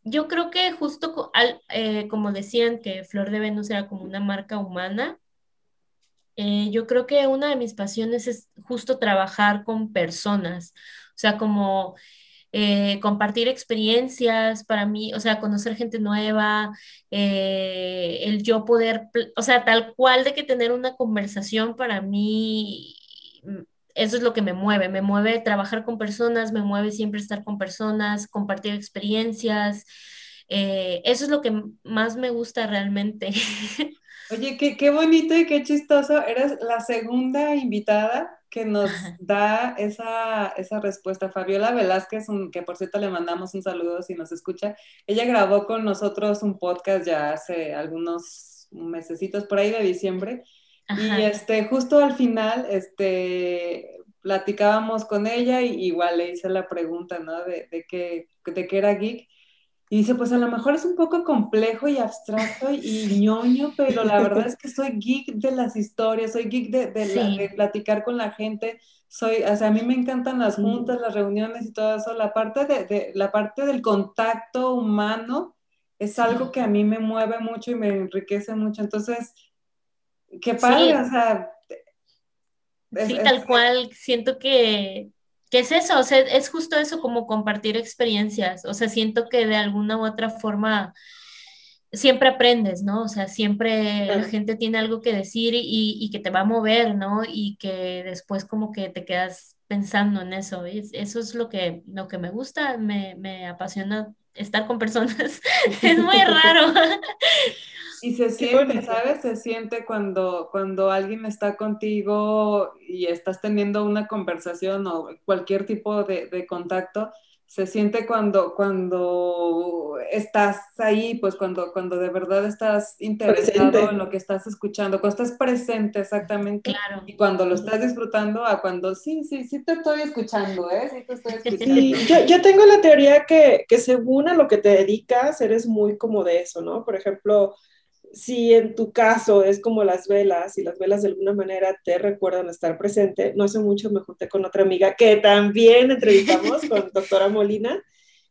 yo creo que justo eh, como decían que Flor de Venus era como una marca humana, eh, yo creo que una de mis pasiones es justo trabajar con personas, o sea, como eh, compartir experiencias para mí, o sea, conocer gente nueva, eh, el yo poder, o sea, tal cual de que tener una conversación para mí, mm, eso es lo que me mueve, me mueve trabajar con personas, me mueve siempre estar con personas, compartir experiencias. eso es lo que más me gusta realmente. Oye, qué, qué bonito y qué chistoso. Eres la segunda invitada que nos da esa, esa respuesta. Fabiola Velázquez, que por cierto le mandamos un saludo si nos escucha. Ella grabó con nosotros un podcast ya hace algunos mesecitos por ahí de diciembre. Y este, justo al final, este, platicábamos con ella y igual le hice la pregunta, ¿no? De, de, qué, de qué era geek. Y dice, pues a lo mejor es un poco complejo y abstracto y ñoño, pero la verdad es que soy geek de las historias, soy geek de, de, platicar con la gente, soy, o sea, a mí me encantan las juntas, las reuniones y todo eso, la parte, de, la parte del contacto humano es algo que a mí me mueve mucho y me enriquece mucho, entonces, qué padre, o sea... sí, tal cual, siento que ¿Qué es eso? O sea, es justo eso como compartir experiencias. O sea, siento que de alguna u otra forma siempre aprendes, ¿no? O sea, siempre la gente tiene algo que decir y, que te va a mover, ¿no? Y que después como que te quedas pensando en eso. eso es lo que, lo que me gusta, me, me apasiona estar con personas. es muy raro. Y se siente, ¿sabes? Se siente cuando, cuando alguien está contigo y estás teniendo una conversación o cualquier tipo de, de contacto, se siente cuando, cuando estás ahí, pues cuando, cuando de verdad estás interesado en lo que estás escuchando, cuando estás presente exactamente. Claro. Y cuando lo estás disfrutando, a cuando sí, sí, sí te estoy escuchando, ¿eh? Sí te estoy escuchando. yo, yo, tengo la teoría que, que según a lo que te dedicas, eres muy como de eso, ¿no? Por ejemplo, si en tu caso es como las velas y las velas de alguna manera te recuerdan estar presente, no hace mucho me junté con otra amiga que también entrevistamos con doctora Molina.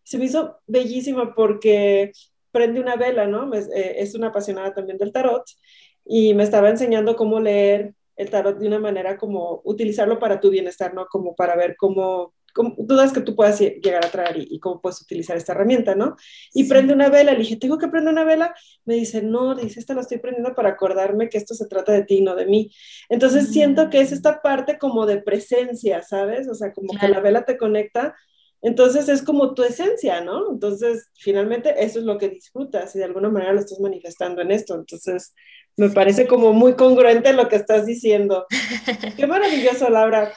Se me hizo bellísima porque prende una vela, ¿no? Eh, es una apasionada también del tarot y me estaba enseñando cómo leer el tarot de una manera como utilizarlo para tu bienestar, ¿no? Como para ver cómo dudas que tú puedas llegar a traer y, cómo puedes utilizar esta herramienta, ¿no? Y prende una vela, le dije, ¿tengo que prender una vela? Me dice, no, dice, esta la estoy prendiendo para acordarme que esto se trata de ti, no de mí. Entonces siento que es mm. esta parte como de presencia, ¿sabes? O sea, como que la vela te conecta. Entonces es como tu esencia, ¿no? Entonces, finalmente eso es lo que disfrutas y de alguna manera lo estás manifestando en esto. Entonces, me parece como muy congruente lo que estás diciendo. Qué maravilloso, Laura.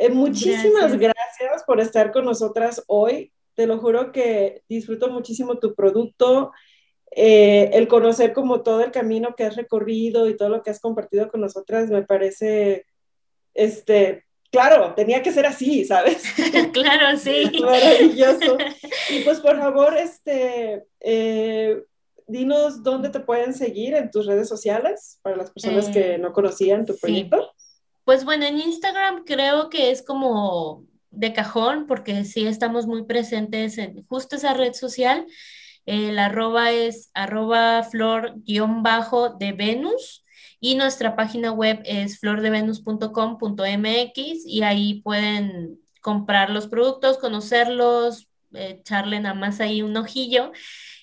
Eh, muchísimas gracias. por estar con nosotras hoy. Te lo juro que disfruto muchísimo tu producto, eh, el conocer como todo el camino que has recorrido y todo lo que has compartido con nosotras me parece, este, claro, tenía que ser así, ¿sabes? claro, sí. Maravilloso. Y pues por favor, este, eh, dinos dónde te pueden seguir en tus redes sociales para las personas que no conocían tu proyecto. Pues bueno, en Instagram creo que es como de cajón, porque sí estamos muy presentes en justo esa red social. El arroba es arroba flor-de Venus y nuestra página web es flordevenus.com.mx y ahí pueden comprar los productos, conocerlos, echarle nada más ahí un ojillo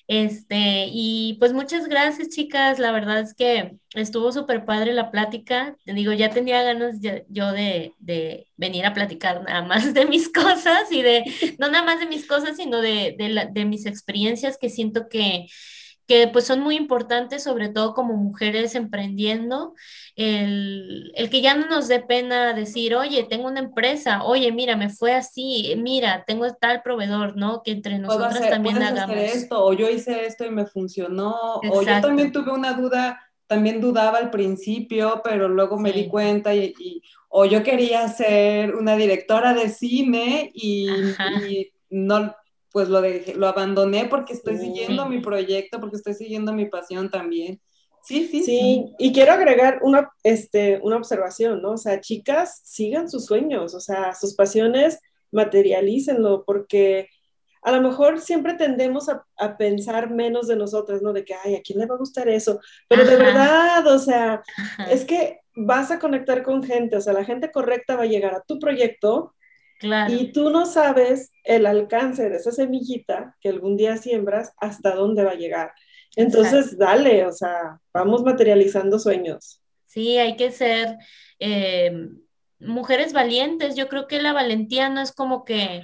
este, y pues muchas gracias, chicas. La verdad es que estuvo súper padre la plática. Te digo, ya tenía ganas yo de, de, venir a platicar nada más de mis cosas y de, no nada más de mis cosas, sino de, de, de mis experiencias que siento que que pues son muy importantes, sobre todo como mujeres emprendiendo, el, que ya no nos dé pena decir, oye, tengo una empresa, oye, mira, me fue así, mira, tengo tal proveedor, ¿no? Que entre nosotras también hagamos. esto, o yo hice esto y me funcionó, o yo también tuve una duda, también dudaba al principio, pero luego me di cuenta y, o yo quería ser una directora de cine y, y no pues lo, dejé, lo abandoné porque estoy siguiendo mi proyecto, porque estoy siguiendo mi pasión también. Sí, sí, sí. y quiero agregar una, este, una observación, ¿no? O sea, chicas, sigan sus sueños, o sea, sus pasiones, materialícenlo, porque a lo mejor siempre tendemos a, pensar menos de nosotras, ¿no? De que, ay, ¿a quién le va a gustar eso? Pero de verdad, o sea, es que vas a conectar con gente, o sea, la gente correcta va a llegar a tu proyecto y tú no sabes el alcance de esa semillita que algún día siembras hasta dónde va a llegar. Entonces, dale, o sea, vamos materializando sueños. Sí, hay que ser eh, mujeres valientes. Yo creo que la valentía no es como que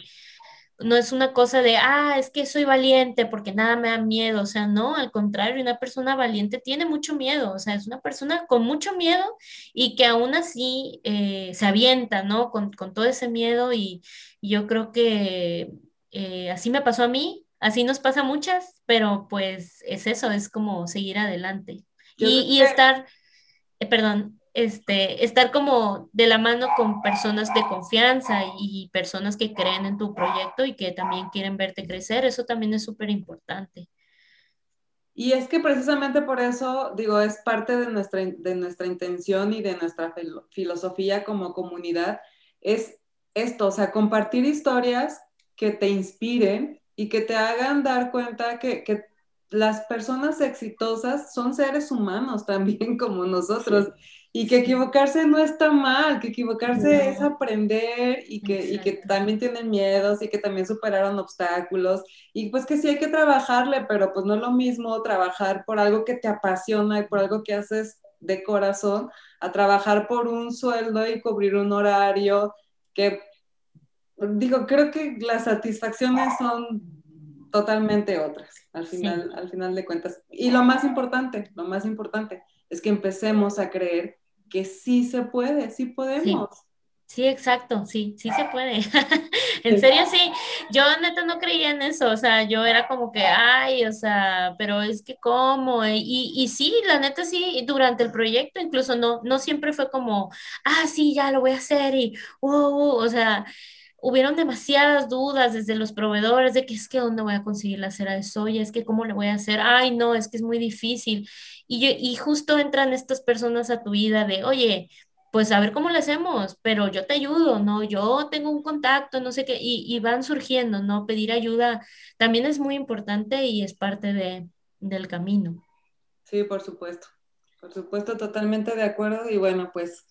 no es una cosa de, ah, es que soy valiente porque nada me da miedo, o sea, no, al contrario, una persona valiente tiene mucho miedo, o sea, es una persona con mucho miedo y que aún así eh, se avienta, ¿no? Con, todo ese miedo y, yo creo que eh, así me pasó a mí, así nos pasa a muchas, pero pues es eso, es como seguir adelante. y, estar, eh, perdón, este, estar como de la mano con personas de confianza y personas que creen en tu proyecto y que también quieren verte crecer, eso también es súper importante. Y es que precisamente por eso, digo, es parte de nuestra, de nuestra intención y de nuestra filosofía como comunidad, es esto, o sea, compartir historias que te inspiren y que te hagan dar cuenta que, que las personas exitosas son seres humanos también como nosotros. Y que equivocarse no está mal, que equivocarse es aprender y que, y que también tienen miedos y que también superaron obstáculos y pues que sí hay que trabajarle, pero pues no es lo mismo trabajar por algo que te apasiona y por algo que haces de corazón a trabajar por un sueldo y cubrir un horario que, digo, creo que las satisfacciones son totalmente otras al final, al final de cuentas. Y lo más importante, lo más importante es que empecemos a creer que sí se puede, sí podemos. Sí. exacto, sí, sí se puede. en serio, sí. Yo neta no creía en eso, o sea, yo era como que, ay, o sea, pero es que cómo, y, y sí, la neta sí, durante el proyecto incluso no, no siempre fue como, ah, sí, ya lo voy a hacer y, wow, o sea, hubieron demasiadas dudas desde los proveedores de que es que dónde voy a conseguir la cera de soya, es que cómo le voy a hacer, ay, no, es que es muy difícil. Y, y justo entran estas personas a tu vida de, oye, pues a ver cómo lo hacemos, pero yo te ayudo, ¿no? Yo tengo un contacto, no sé qué, y, van surgiendo, ¿no? Pedir ayuda también es muy importante y es parte de, del camino. Sí, por supuesto, por supuesto, totalmente de acuerdo y bueno, pues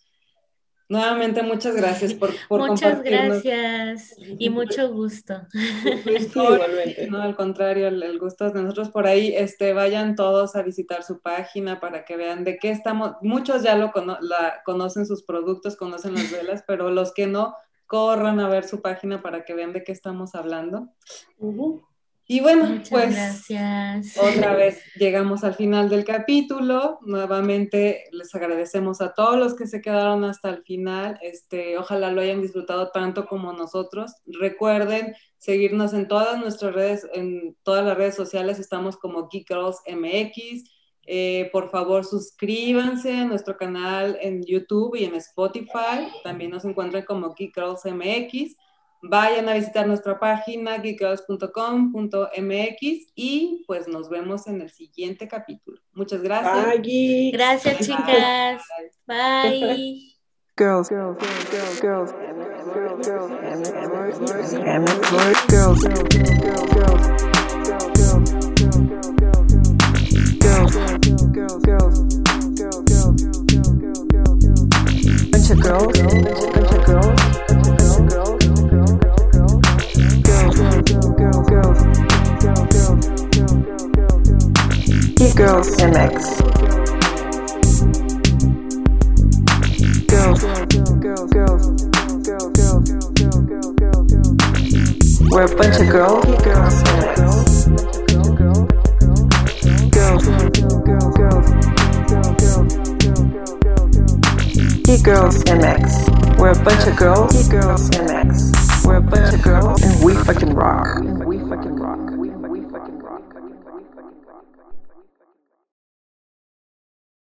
Nuevamente, muchas gracias por, por Muchas gracias y mucho gusto. no, al contrario, el, gusto es de nosotros. Por ahí, este, vayan todos a visitar su página para que vean de qué estamos. Muchos ya lo la, conocen sus productos, conocen las velas, pero los que no, corran a ver su página para que vean de qué estamos hablando. Y bueno, pues gracias. otra vez llegamos al final del capítulo. Nuevamente les agradecemos a todos los que se quedaron hasta el final. Este, ojalá lo hayan disfrutado tanto como nosotros. Recuerden seguirnos en todas nuestras redes, en todas las redes sociales estamos como Geek Girls MX. Eh, por favor, suscríbanse a nuestro canal en YouTube y en Spotify. También nos encuentran como Geek Girls MX. Vayan a visitar nuestra página geekgirls.com.mx y pues nos vemos en el siguiente capítulo. Muchas gracias. Bye, gracias, chicas. Bye. Girls, girls, girls, girls, girls, girls, girls, girls. Girls MX. Girls, girls, girls, girls, girls. We're a bunch of girls. Girls MX. Girls, girls, girls, girls MX. We're a bunch of girls. Girls MX. We're a bunch of girls, and we fucking rock. And we fucking